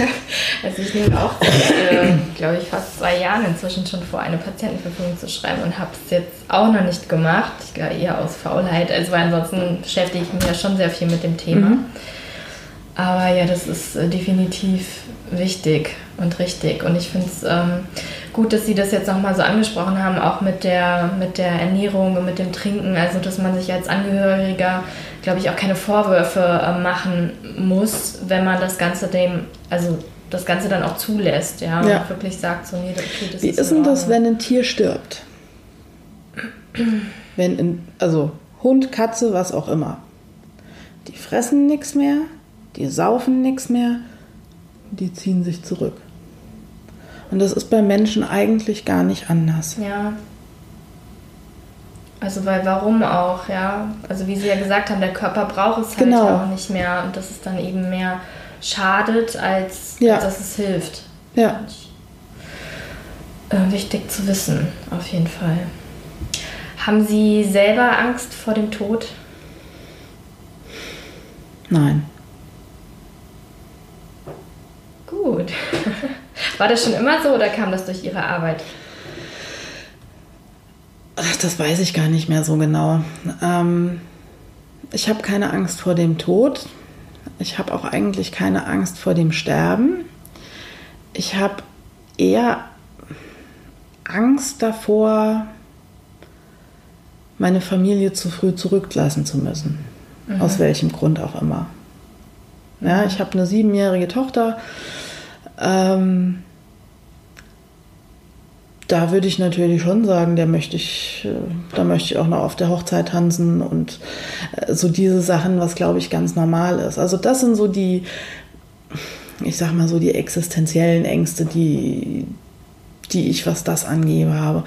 Speaker 1: also ich nehme auch, äh, glaube ich, fast zwei Jahren inzwischen schon vor, eine Patientenverfügung zu schreiben und habe es jetzt auch noch nicht gemacht. Ich glaube eher aus Faulheit, also weil ansonsten beschäftige ich mich ja schon sehr viel mit dem Thema. Mhm. Aber ja, das ist äh, definitiv wichtig und richtig. Und ich finde es ähm, gut, dass Sie das jetzt nochmal so angesprochen haben, auch mit der, mit der Ernährung und mit dem Trinken. Also, dass man sich als Angehöriger, glaube ich, auch keine Vorwürfe äh, machen muss, wenn man das Ganze dem, also das Ganze dann auch zulässt, ja, ja. und wirklich sagt, so, nee, okay,
Speaker 2: das Wie ist denn das, wenn ein Tier stirbt? wenn, in, also Hund, Katze, was auch immer. Die fressen nichts mehr, die saufen nichts mehr, die ziehen sich zurück. Und das ist bei Menschen eigentlich gar nicht anders.
Speaker 1: Ja. Also weil warum auch, ja? Also wie Sie ja gesagt haben, der Körper braucht es halt genau. auch nicht mehr und dass es dann eben mehr schadet, als, ja. als dass es hilft.
Speaker 2: Ja.
Speaker 1: Äh, wichtig zu wissen, auf jeden Fall. Haben Sie selber Angst vor dem Tod?
Speaker 2: Nein.
Speaker 1: Gut. War das schon immer so oder kam das durch Ihre Arbeit?
Speaker 2: Das weiß ich gar nicht mehr so genau. Ähm, ich habe keine Angst vor dem Tod. Ich habe auch eigentlich keine Angst vor dem Sterben. Ich habe eher Angst davor, meine Familie zu früh zurücklassen zu müssen. Mhm. Aus welchem Grund auch immer. Ja, ich habe eine siebenjährige Tochter. Ähm, da würde ich natürlich schon sagen, der möchte ich, äh, da möchte ich auch noch auf der Hochzeit tanzen und äh, so diese Sachen, was glaube ich ganz normal ist. Also das sind so die, ich sag mal so die existenziellen Ängste, die, die ich, was das angehe, habe.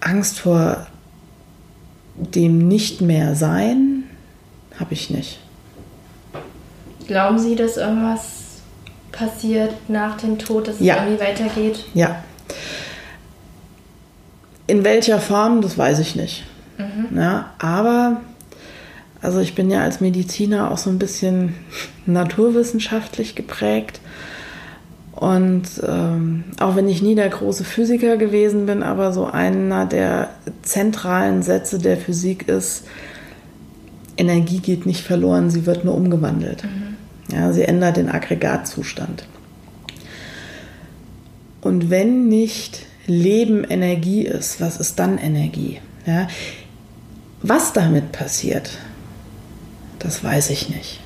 Speaker 2: Angst vor dem nicht mehr sein habe ich nicht.
Speaker 1: Glauben Sie, dass irgendwas passiert nach dem Tod, dass es ja. irgendwie weitergeht?
Speaker 2: Ja. In welcher Form, das weiß ich nicht. Mhm. Ja, aber, also ich bin ja als Mediziner auch so ein bisschen naturwissenschaftlich geprägt. Und ähm, auch wenn ich nie der große Physiker gewesen bin, aber so einer der zentralen Sätze der Physik ist, Energie geht nicht verloren, sie wird nur umgewandelt. Mhm. Ja, sie ändert den Aggregatzustand. Und wenn nicht Leben Energie ist, was ist dann Energie? Ja, was damit passiert, das weiß ich nicht.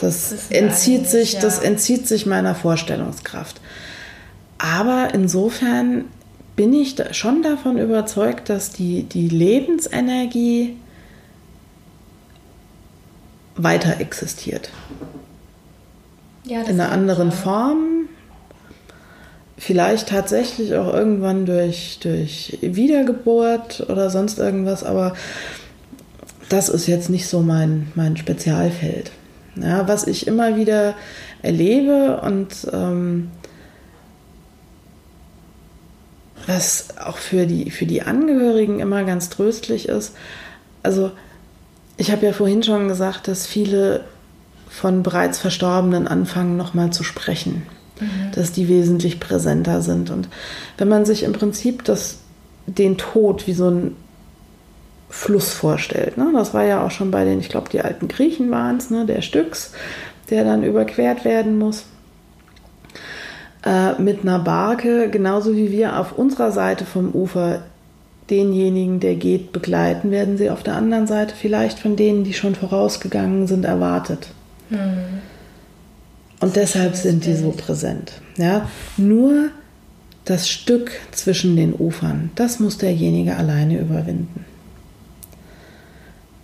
Speaker 2: Das, das entzieht sich, ja. das entzieht sich meiner Vorstellungskraft. Aber insofern bin ich schon davon überzeugt, dass die, die Lebensenergie weiter existiert. Ja, In einer anderen ich, Form. Vielleicht tatsächlich auch irgendwann durch, durch Wiedergeburt oder sonst irgendwas, aber das ist jetzt nicht so mein, mein Spezialfeld. Ja, was ich immer wieder erlebe und ähm, was auch für die, für die Angehörigen immer ganz tröstlich ist. Also ich habe ja vorhin schon gesagt, dass viele von bereits Verstorbenen anfangen, nochmal zu sprechen, mhm. dass die wesentlich präsenter sind. Und wenn man sich im Prinzip das, den Tod wie so ein Fluss vorstellt. Ne? Das war ja auch schon bei den, ich glaube, die alten Griechen waren es, ne? der Styx, der dann überquert werden muss. Äh, mit einer Barke, genauso wie wir auf unserer Seite vom Ufer denjenigen, der geht, begleiten, werden sie auf der anderen Seite vielleicht von denen, die schon vorausgegangen sind, erwartet. Mhm. Und deshalb sind die so präsent. Ja? Nur das Stück zwischen den Ufern, das muss derjenige alleine überwinden.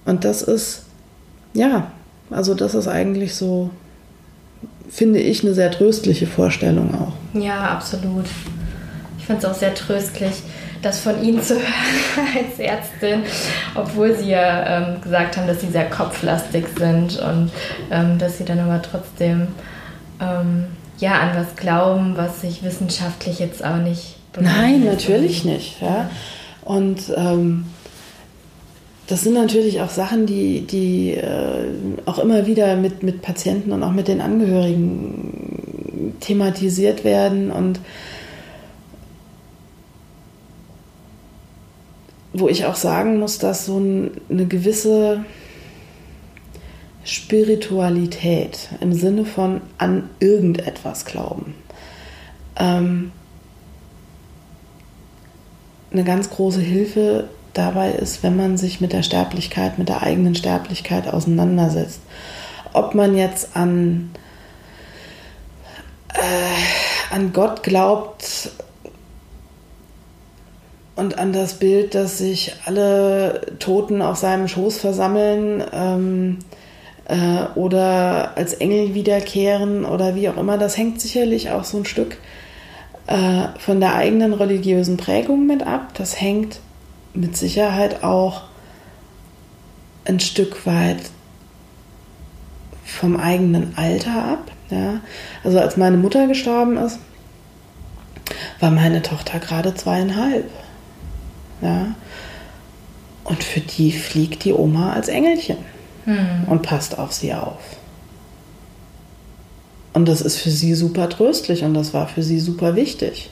Speaker 2: Und das ist, ja, also das ist eigentlich so, finde ich, eine sehr tröstliche Vorstellung auch.
Speaker 1: Ja, absolut. Ich finde es auch sehr tröstlich, das von Ihnen zu hören als Ärztin, obwohl Sie ja ähm, gesagt haben, dass Sie sehr kopflastig sind und ähm, dass Sie dann aber trotzdem ähm, ja an was glauben, was sich wissenschaftlich jetzt auch nicht.
Speaker 2: Nein, natürlich nicht. Ja. Und ähm, das sind natürlich auch Sachen, die, die äh, auch immer wieder mit, mit Patienten und auch mit den Angehörigen thematisiert werden und wo ich auch sagen muss, dass so ein, eine gewisse Spiritualität im Sinne von an irgendetwas glauben ähm, eine ganz große Hilfe dabei ist, wenn man sich mit der Sterblichkeit, mit der eigenen Sterblichkeit auseinandersetzt. Ob man jetzt an, äh, an Gott glaubt und an das Bild, dass sich alle Toten auf seinem Schoß versammeln ähm, äh, oder als Engel wiederkehren oder wie auch immer, das hängt sicherlich auch so ein Stück äh, von der eigenen religiösen Prägung mit ab. Das hängt mit Sicherheit auch ein Stück weit vom eigenen Alter ab. Ja. Also als meine Mutter gestorben ist, war meine Tochter gerade zweieinhalb. Ja. Und für die fliegt die Oma als Engelchen hm. und passt auf sie auf. Und das ist für sie super tröstlich und das war für sie super wichtig.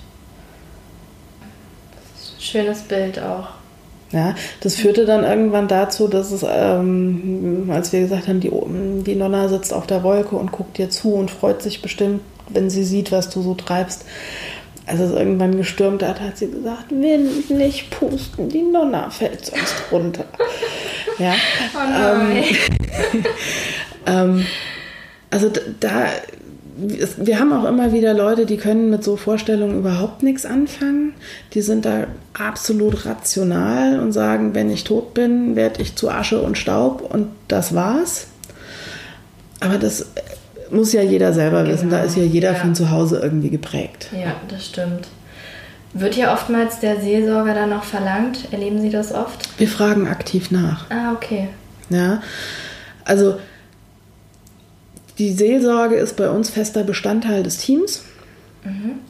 Speaker 1: Schönes Bild auch.
Speaker 2: Ja, das führte dann irgendwann dazu, dass es, ähm, als wir gesagt haben, die, die Nonna sitzt auf der Wolke und guckt dir zu und freut sich bestimmt, wenn sie sieht, was du so treibst. Als es irgendwann gestürmt hat, hat sie gesagt, Wind nicht pusten, die Nonna fällt sonst runter. ja. Oh ähm, ähm, also da wir haben auch immer wieder Leute, die können mit so Vorstellungen überhaupt nichts anfangen. Die sind da absolut rational und sagen, wenn ich tot bin, werde ich zu Asche und Staub und das war's. Aber das muss ja jeder selber genau. wissen. Da ist ja jeder ja. von zu Hause irgendwie geprägt.
Speaker 1: Ja, das stimmt. Wird hier oftmals der Seelsorger dann noch verlangt? Erleben Sie das oft?
Speaker 2: Wir fragen aktiv nach.
Speaker 1: Ah, okay.
Speaker 2: Ja, also die Seelsorge ist bei uns fester Bestandteil des Teams. Mhm.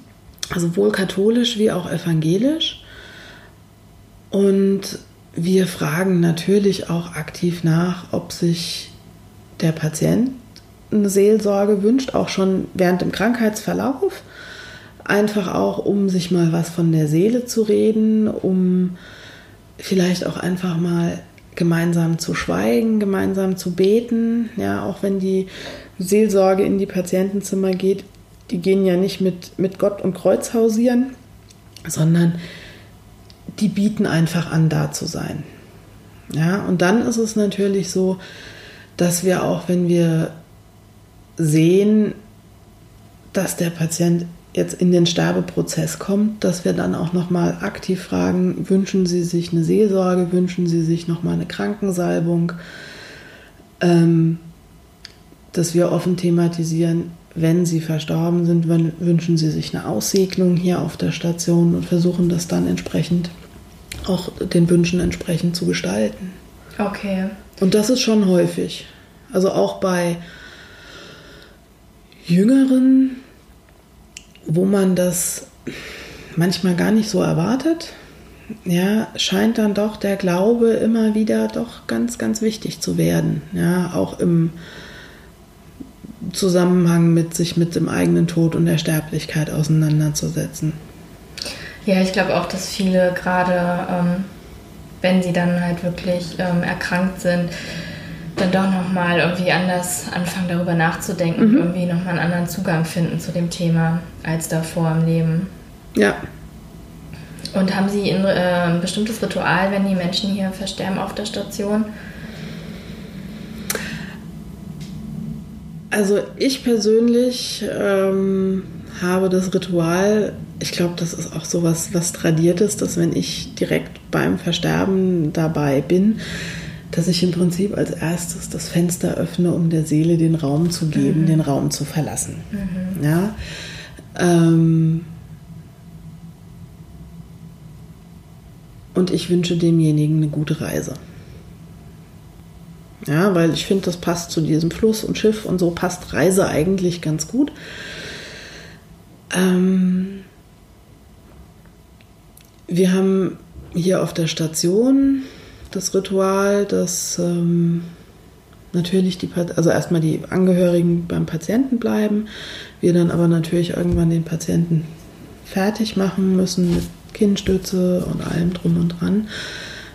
Speaker 2: Also sowohl katholisch wie auch evangelisch. Und wir fragen natürlich auch aktiv nach, ob sich der Patient eine Seelsorge wünscht, auch schon während dem Krankheitsverlauf. Einfach auch, um sich mal was von der Seele zu reden, um vielleicht auch einfach mal gemeinsam zu schweigen, gemeinsam zu beten. Ja, auch wenn die Seelsorge in die Patientenzimmer geht, die gehen ja nicht mit, mit Gott und Kreuz hausieren, sondern die bieten einfach an, da zu sein. Ja, und dann ist es natürlich so, dass wir auch, wenn wir sehen, dass der Patient jetzt in den Sterbeprozess kommt, dass wir dann auch nochmal aktiv fragen, wünschen Sie sich eine Seelsorge, wünschen Sie sich nochmal eine Krankensalbung, ähm, dass wir offen thematisieren, wenn Sie verstorben sind, wünschen Sie sich eine Aussegnung hier auf der Station und versuchen das dann entsprechend auch den Wünschen entsprechend zu gestalten.
Speaker 1: Okay.
Speaker 2: Und das ist schon häufig. Also auch bei Jüngeren wo man das manchmal gar nicht so erwartet, ja, scheint dann doch der Glaube immer wieder doch ganz, ganz wichtig zu werden. Ja, auch im Zusammenhang mit sich mit dem eigenen Tod und der Sterblichkeit auseinanderzusetzen.
Speaker 1: Ja, ich glaube auch, dass viele gerade, ähm, wenn sie dann halt wirklich ähm, erkrankt sind, dann doch nochmal irgendwie anders anfangen, darüber nachzudenken mhm. und irgendwie nochmal einen anderen Zugang finden zu dem Thema als davor im Leben.
Speaker 2: Ja.
Speaker 1: Und haben Sie ein, äh, ein bestimmtes Ritual, wenn die Menschen hier versterben auf der Station?
Speaker 2: Also ich persönlich ähm, habe das Ritual, ich glaube, das ist auch so was, was tradiertes, dass wenn ich direkt beim Versterben dabei bin, dass ich im Prinzip als erstes das Fenster öffne, um der Seele den Raum zu geben, mhm. den Raum zu verlassen. Mhm. Ja. Ähm und ich wünsche demjenigen eine gute Reise. Ja, weil ich finde, das passt zu diesem Fluss und Schiff und so passt Reise eigentlich ganz gut. Ähm wir haben hier auf der Station das Ritual, dass ähm, natürlich die, also erstmal die Angehörigen beim Patienten bleiben, wir dann aber natürlich irgendwann den Patienten fertig machen müssen mit Kinnstütze und allem drum und dran.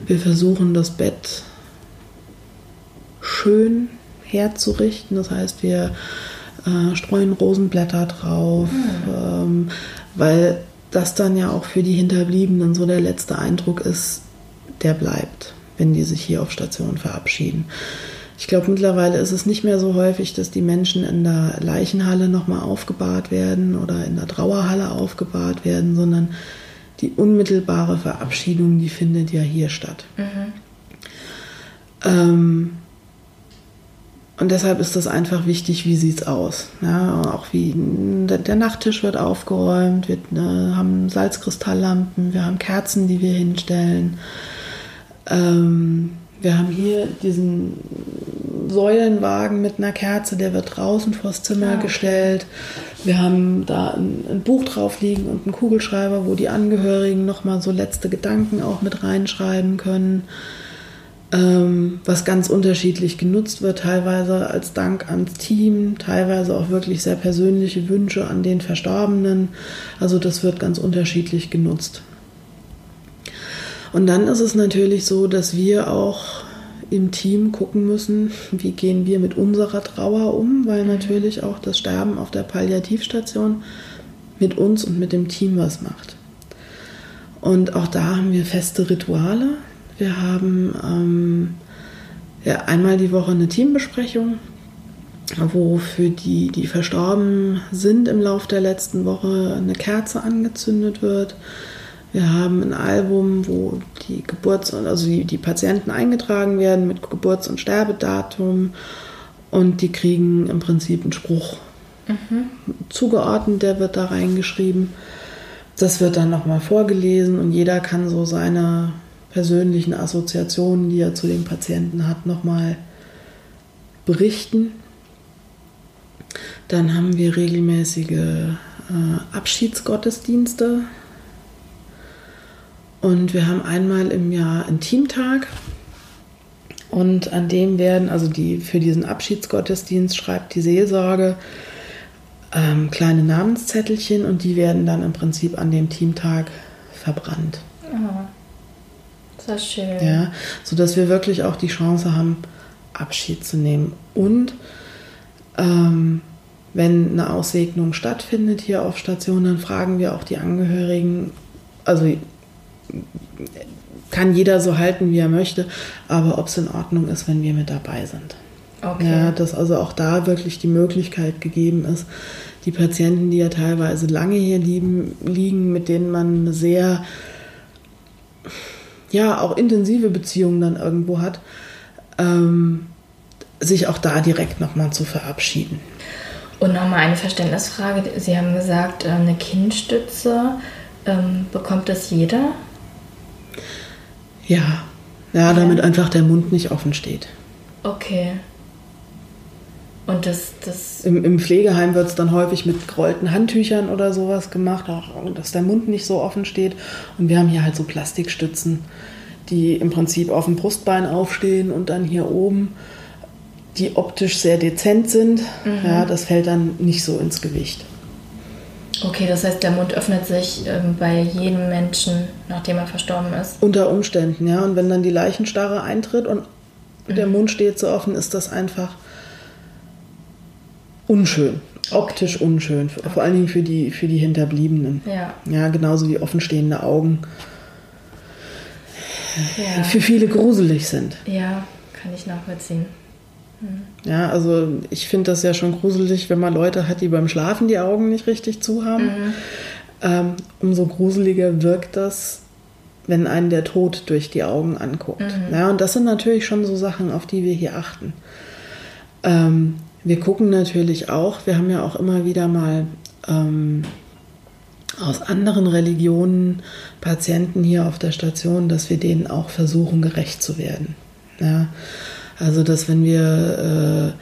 Speaker 2: Wir versuchen das Bett schön herzurichten, das heißt wir äh, streuen Rosenblätter drauf, mhm. ähm, weil das dann ja auch für die Hinterbliebenen so der letzte Eindruck ist, der bleibt wenn die sich hier auf Station verabschieden. Ich glaube, mittlerweile ist es nicht mehr so häufig, dass die Menschen in der Leichenhalle nochmal aufgebahrt werden oder in der Trauerhalle aufgebahrt werden, sondern die unmittelbare Verabschiedung, die findet ja hier statt. Mhm. Ähm, und deshalb ist das einfach wichtig, wie sieht es aus. Ja, auch wie der, der, Nachttisch wird aufgeräumt, wir ne, haben Salzkristalllampen, wir haben Kerzen, die wir hinstellen. Ähm, wir haben hier diesen Säulenwagen mit einer Kerze, der wird draußen vors Zimmer ja. gestellt. Wir haben da ein, ein, Buch drauf liegen und einen Kugelschreiber, wo die Angehörigen nochmal so letzte Gedanken auch mit reinschreiben können. Ähm, was ganz unterschiedlich genutzt wird, teilweise als Dank ans Team, teilweise auch wirklich sehr persönliche Wünsche an den Verstorbenen. Also das wird ganz unterschiedlich genutzt. Und dann ist es natürlich so, dass wir auch im Team gucken müssen, wie gehen wir mit unserer Trauer um, weil natürlich auch das Sterben auf der Palliativstation mit uns und mit dem Team was macht. Und auch da haben wir feste Rituale. Wir haben ähm, ja, einmal die Woche eine Teambesprechung, wo für die, die verstorben sind im Laufe der letzten Woche, eine Kerze angezündet wird. Wir haben ein Album, wo die Geburts- also die, die Patienten eingetragen werden mit Geburts- und Sterbedatum und die kriegen im Prinzip einen Spruch mhm. zugeordnet, der wird da reingeschrieben. Das wird dann nochmal vorgelesen und jeder kann so seine persönlichen Assoziationen, die er zu dem Patienten hat, nochmal berichten. Dann haben wir regelmäßige äh, Abschiedsgottesdienste. Und wir haben einmal im Jahr einen Teamtag. Und an dem werden, also die, für diesen Abschiedsgottesdienst schreibt die Seelsorge ähm, kleine Namenszettelchen und die werden dann im Prinzip an dem Teamtag verbrannt. Oh,
Speaker 1: das ist schön.
Speaker 2: Ja, sodass wir wirklich auch die Chance haben, Abschied zu nehmen. Und ähm, wenn eine Aussegnung stattfindet hier auf Station, dann fragen wir auch die Angehörigen, also kann jeder so halten, wie er möchte, aber ob es in Ordnung ist, wenn wir mit dabei sind. Okay. Ja, dass also auch da wirklich die Möglichkeit gegeben ist, die Patienten, die ja teilweise lange hier liegen, liegen mit denen man eine sehr, ja, auch intensive Beziehungen dann irgendwo hat, ähm, sich auch da direkt nochmal zu verabschieden.
Speaker 1: Und nochmal eine Verständnisfrage. Sie haben gesagt, äh, eine Kindstütze, ähm, bekommt das jeder?
Speaker 2: Ja. ja, damit ja. einfach der Mund nicht offen steht.
Speaker 1: Okay. Und das, das
Speaker 2: Im, Im Pflegeheim wird es dann häufig mit gerollten Handtüchern oder sowas gemacht, auch, dass der Mund nicht so offen steht. Und wir haben hier halt so Plastikstützen, die im Prinzip auf dem Brustbein aufstehen und dann hier oben, die optisch sehr dezent sind. Mhm. Ja, das fällt dann nicht so ins Gewicht.
Speaker 1: Okay, das heißt, der Mund öffnet sich ähm, bei jedem Menschen, nachdem er verstorben ist.
Speaker 2: Unter Umständen, ja. Und wenn dann die Leichenstarre eintritt und mhm. der Mund steht so offen, ist das einfach unschön. Optisch okay. unschön. Okay. Vor allen Dingen für die, für die Hinterbliebenen. Ja. Ja, genauso wie offenstehende Augen. Ja. Für viele gruselig sind.
Speaker 1: Ja, kann ich nachvollziehen.
Speaker 2: Hm. Ja, also ich finde das ja schon gruselig, wenn man Leute hat, die beim Schlafen die Augen nicht richtig zu haben. Mhm. Ähm, umso gruseliger wirkt das, wenn einen der Tod durch die Augen anguckt. Mhm. Ja, und das sind natürlich schon so Sachen, auf die wir hier achten. Ähm, wir gucken natürlich auch, wir haben ja auch immer wieder mal ähm, aus anderen Religionen Patienten hier auf der Station, dass wir denen auch versuchen, gerecht zu werden. Ja, also, dass wenn wir,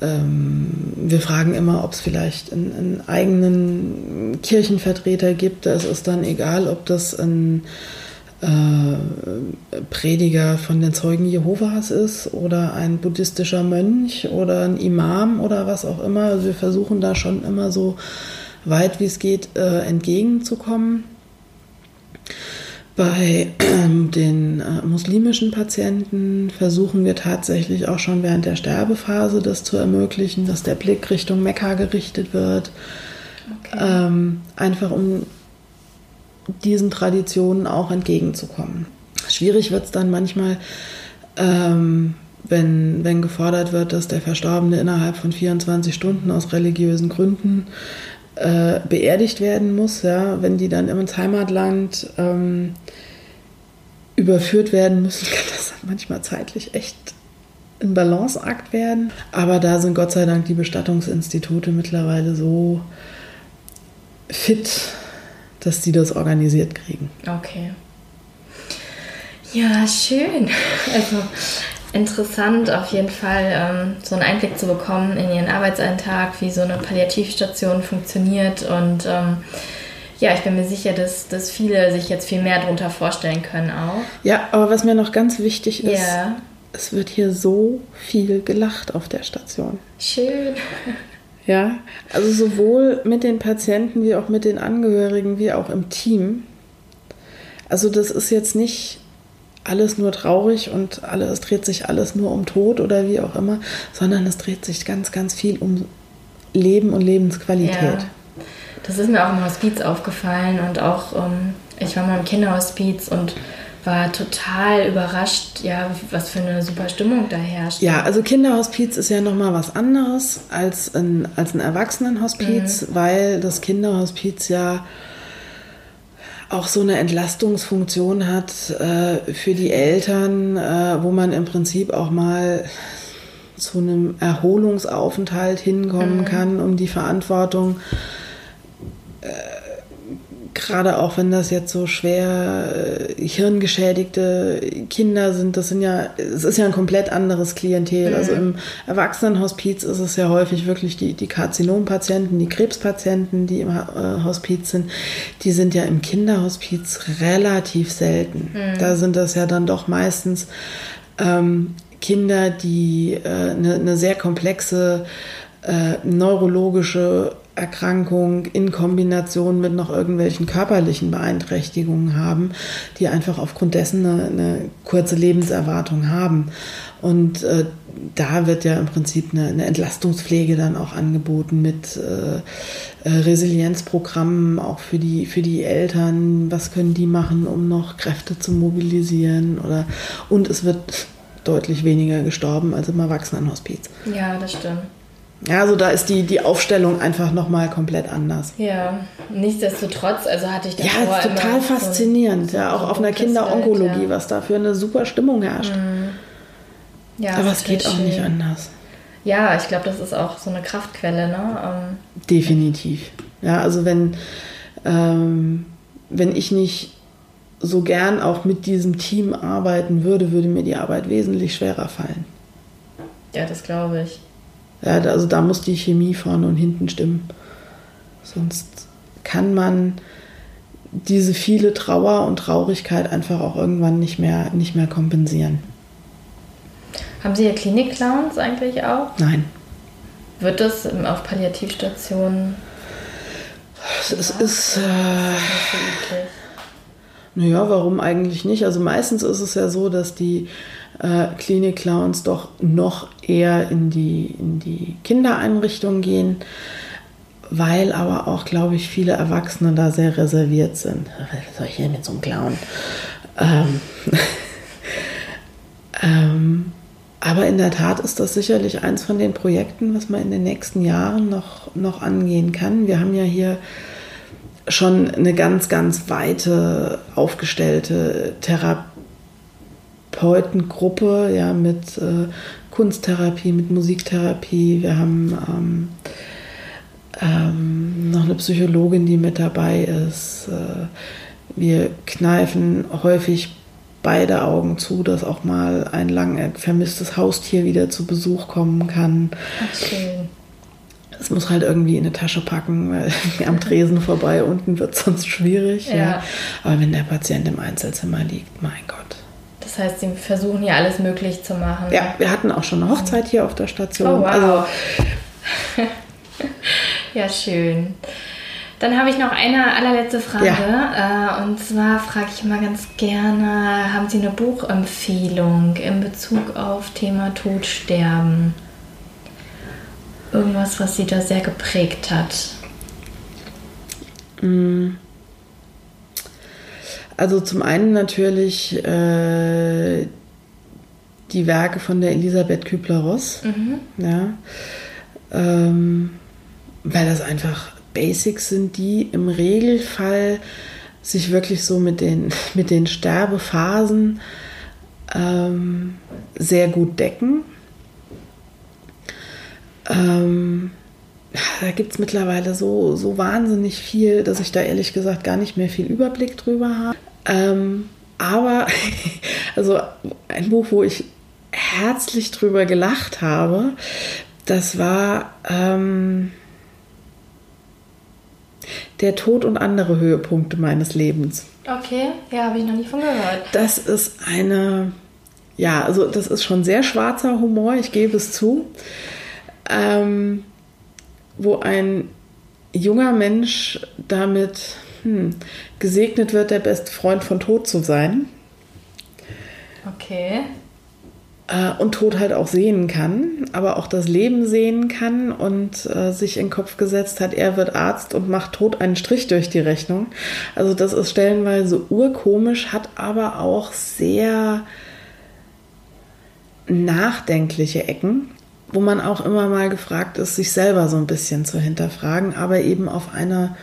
Speaker 2: äh, ähm, wir fragen immer, ob es vielleicht einen, einen, eigenen Kirchenvertreter gibt, da ist es dann egal, ob das ein äh, Prediger von den Zeugen Jehovas ist oder ein buddhistischer Mönch oder ein Imam oder was auch immer. Also wir versuchen da schon immer so weit wie es geht äh, entgegenzukommen. Bei äh, den äh, muslimischen Patienten versuchen wir tatsächlich auch schon während der Sterbephase das zu ermöglichen, dass der Blick Richtung Mekka gerichtet wird. Okay. Ähm, einfach um diesen Traditionen auch entgegenzukommen. Schwierig wird es dann manchmal, ähm, wenn, wenn gefordert wird, dass der Verstorbene innerhalb von 24 Stunden aus religiösen Gründen äh, beerdigt werden muss, ja, wenn die dann ins Heimatland ähm, überführt werden müssen, kann das manchmal zeitlich echt ein Balanceakt werden. Aber da sind Gott sei Dank die Bestattungsinstitute mittlerweile so fit, dass die das organisiert kriegen.
Speaker 1: Okay. Ja, schön. Also interessant auf jeden Fall, ähm, so einen Einblick zu bekommen in Ihren Arbeitsalltag, wie so eine Palliativstation funktioniert. Und ähm, ja, ich bin mir sicher, dass, dass viele sich jetzt viel mehr darunter vorstellen können auch.
Speaker 2: Ja, aber was mir noch ganz wichtig ist, yeah. es wird hier so viel gelacht auf der Station.
Speaker 1: Schön.
Speaker 2: Ja, also sowohl mit den Patienten wie auch mit den Angehörigen wie auch im Team. Also das ist jetzt nicht alles nur traurig und alles, es dreht sich alles nur um Tod oder wie auch immer, sondern es dreht sich ganz, ganz viel um Leben und Lebensqualität. Ja,
Speaker 1: das ist mir auch im Hospiz aufgefallen und auch, ähm, ich war mal im Kinderhospiz und war total überrascht, ja, was für eine super Stimmung da herrscht.
Speaker 2: Ja, also Kinderhospiz ist ja nochmal was anderes als ein, als ein Erwachsenenhospiz, mhm. weil das Kinderhospiz ja auch so eine Entlastungsfunktion hat äh, für die Eltern, äh, wo man im Prinzip auch mal zu einem Erholungsaufenthalt hinkommen mhm. kann, um die Verantwortung äh, gerade auch wenn das jetzt so schwer äh, hirngeschädigte Kinder sind, das sind ja, es ist ja ein komplett anderes Klientel. Also mhm. Also im Erwachsenenhospiz ist es ja häufig wirklich die, die Karzinompatienten, die Krebspatienten, die im äh, Hospiz sind, die sind ja im Kinderhospiz relativ selten. Mhm. Da sind das ja dann doch meistens ähm, Kinder, die eine äh, ne sehr komplexe äh, neurologische Erkrankung in Kombination mit noch irgendwelchen körperlichen Beeinträchtigungen haben, die einfach aufgrund dessen eine, eine kurze Lebenserwartung haben. Und äh, da wird ja im Prinzip eine, eine Entlastungspflege dann auch angeboten mit äh, äh, Resilienzprogrammen auch für die, für die Eltern. Was können die machen, um noch Kräfte zu mobilisieren? Oder, und es wird deutlich weniger gestorben als im Erwachsenenhospiz.
Speaker 1: Ja, das stimmt.
Speaker 2: Ja, also da ist die, die Aufstellung einfach nochmal komplett anders.
Speaker 1: Ja, nichtsdestotrotz, also hatte ich da
Speaker 2: Ja, total faszinierend, so, ja, auch so auf einer Kinderonkologie, ja. was da für eine super Stimmung herrscht. Mhm. Ja, Aber es geht auch nicht anders.
Speaker 1: Ja, ich glaube, das ist auch so eine Kraftquelle, ne? Ähm,
Speaker 2: Definitiv. Ja, also wenn, ähm, wenn ich nicht so gern auch mit diesem Team arbeiten würde, würde mir die Arbeit wesentlich schwerer fallen.
Speaker 1: Ja, das glaube ich.
Speaker 2: Ja, also da muss die Chemie vorne und hinten stimmen. Sonst kann man diese viele Trauer und Traurigkeit einfach auch irgendwann nicht mehr, nicht mehr kompensieren.
Speaker 1: Haben Sie ja Klinik-Clowns eigentlich auch?
Speaker 2: Nein.
Speaker 1: Wird das auf Palliativstationen?
Speaker 2: Es ist. Äh, naja, warum eigentlich nicht? Also meistens ist es ja so, dass die äh, Klinik-Clowns doch noch eher in die, in die Kindereinrichtung gehen, weil aber auch, glaube ich, viele Erwachsene da sehr reserviert sind. Was soll ich hier mit so einem Clown? Ähm, ähm, aber in der Tat ist das sicherlich eins von den Projekten, was man in den nächsten Jahren noch, noch angehen kann. Wir haben ja hier schon eine ganz, ganz weite aufgestellte Therapeutengruppe, ja, mit äh, Kunsttherapie, mit Musiktherapie. Wir haben ähm, ähm, noch eine Psychologin, die mit dabei ist. Äh, wir kneifen häufig beide Augen zu, dass auch mal ein lang vermisstes Haustier wieder zu Besuch kommen kann.
Speaker 1: Okay.
Speaker 2: Es muss halt irgendwie in eine Tasche packen, weil am Tresen vorbei unten wird es sonst schwierig. Ja. ja. Aber wenn der Patient im Einzelzimmer liegt, mein Gott.
Speaker 1: Das heißt, sie versuchen hier alles möglich zu machen.
Speaker 2: Ja, wir hatten auch schon eine Hochzeit hier auf der Station.
Speaker 1: Oh, wow. Also, ja, schön. Dann habe ich noch eine allerletzte Frage. Ja. Äh, und zwar frage ich mal ganz gerne, haben Sie eine Buchempfehlung in Bezug auf Thema Tod, Sterben? Irgendwas, was Sie da sehr geprägt hat?
Speaker 2: Mm. Also zum einen natürlich äh, die Werke von der Elisabeth Kübler-Ross, mhm. ja, ähm, weil das einfach Basics sind, die im Regelfall sich wirklich so mit den, mit den Sterbephasen ähm, sehr gut decken. Ähm, da gibt es mittlerweile so, so wahnsinnig viel, dass ich da ehrlich gesagt gar nicht mehr viel Überblick drüber habe. Ähm, aber, also ein Buch, wo ich herzlich drüber gelacht habe, das war ähm, Der Tod und andere Höhepunkte meines Lebens.
Speaker 1: Okay, ja, habe ich noch nie von gehört.
Speaker 2: Das ist eine, ja, also das ist schon sehr schwarzer Humor, ich gebe es zu. Ähm, wo ein junger Mensch damit hm, gesegnet wird, der beste Freund von Tod zu sein.
Speaker 1: Okay.
Speaker 2: äh, und Tod halt auch sehen kann, aber auch das Leben sehen kann und äh, sich in den Kopf gesetzt hat, er wird Arzt und macht Tod einen Strich durch die Rechnung. Also das ist stellenweise urkomisch, hat aber auch sehr nachdenkliche Ecken, wo man auch immer mal gefragt ist, sich selber so ein bisschen zu hinterfragen, aber eben auf eine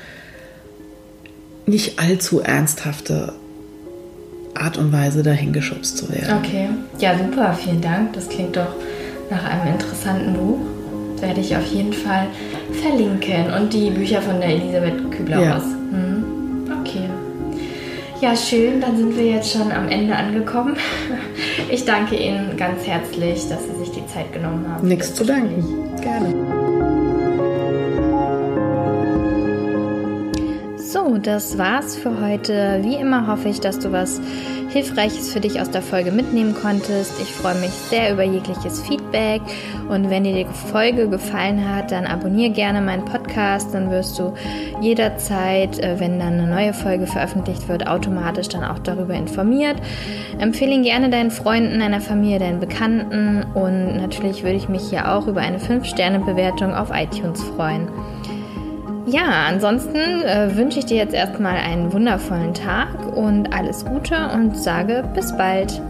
Speaker 2: nicht allzu ernsthafte Art und Weise dahingeschubst zu werden.
Speaker 1: Okay, ja super, vielen Dank. Das klingt doch nach einem interessanten Buch. Werde ich auf jeden Fall verlinken. Und die Bücher von der Elisabeth Kübler-Ross. Ja. Hm. Ja, schön, dann sind wir jetzt schon am Ende angekommen. Ich danke Ihnen ganz herzlich, dass Sie sich die Zeit genommen haben.
Speaker 2: Nichts zu danken. Gerne.
Speaker 1: So, das war's für heute. Wie immer hoffe ich, dass du was Hilfreiches für dich aus der Folge mitnehmen konntest. Ich freue mich sehr über jegliches Feedback und wenn dir die Folge gefallen hat, dann abonniere gerne meinen Podcast, dann wirst du jederzeit, äh, wenn dann eine neue Folge veröffentlicht wird, automatisch dann auch darüber informiert. Empfehle ihn gerne deinen Freunden, deiner Familie, deinen Bekannten und natürlich würde ich mich hier auch über eine 5-Sterne-Bewertung auf iTunes freuen. Ja, ansonsten äh, wünsche ich dir jetzt erstmal einen wundervollen Tag und alles Gute und sage bis bald.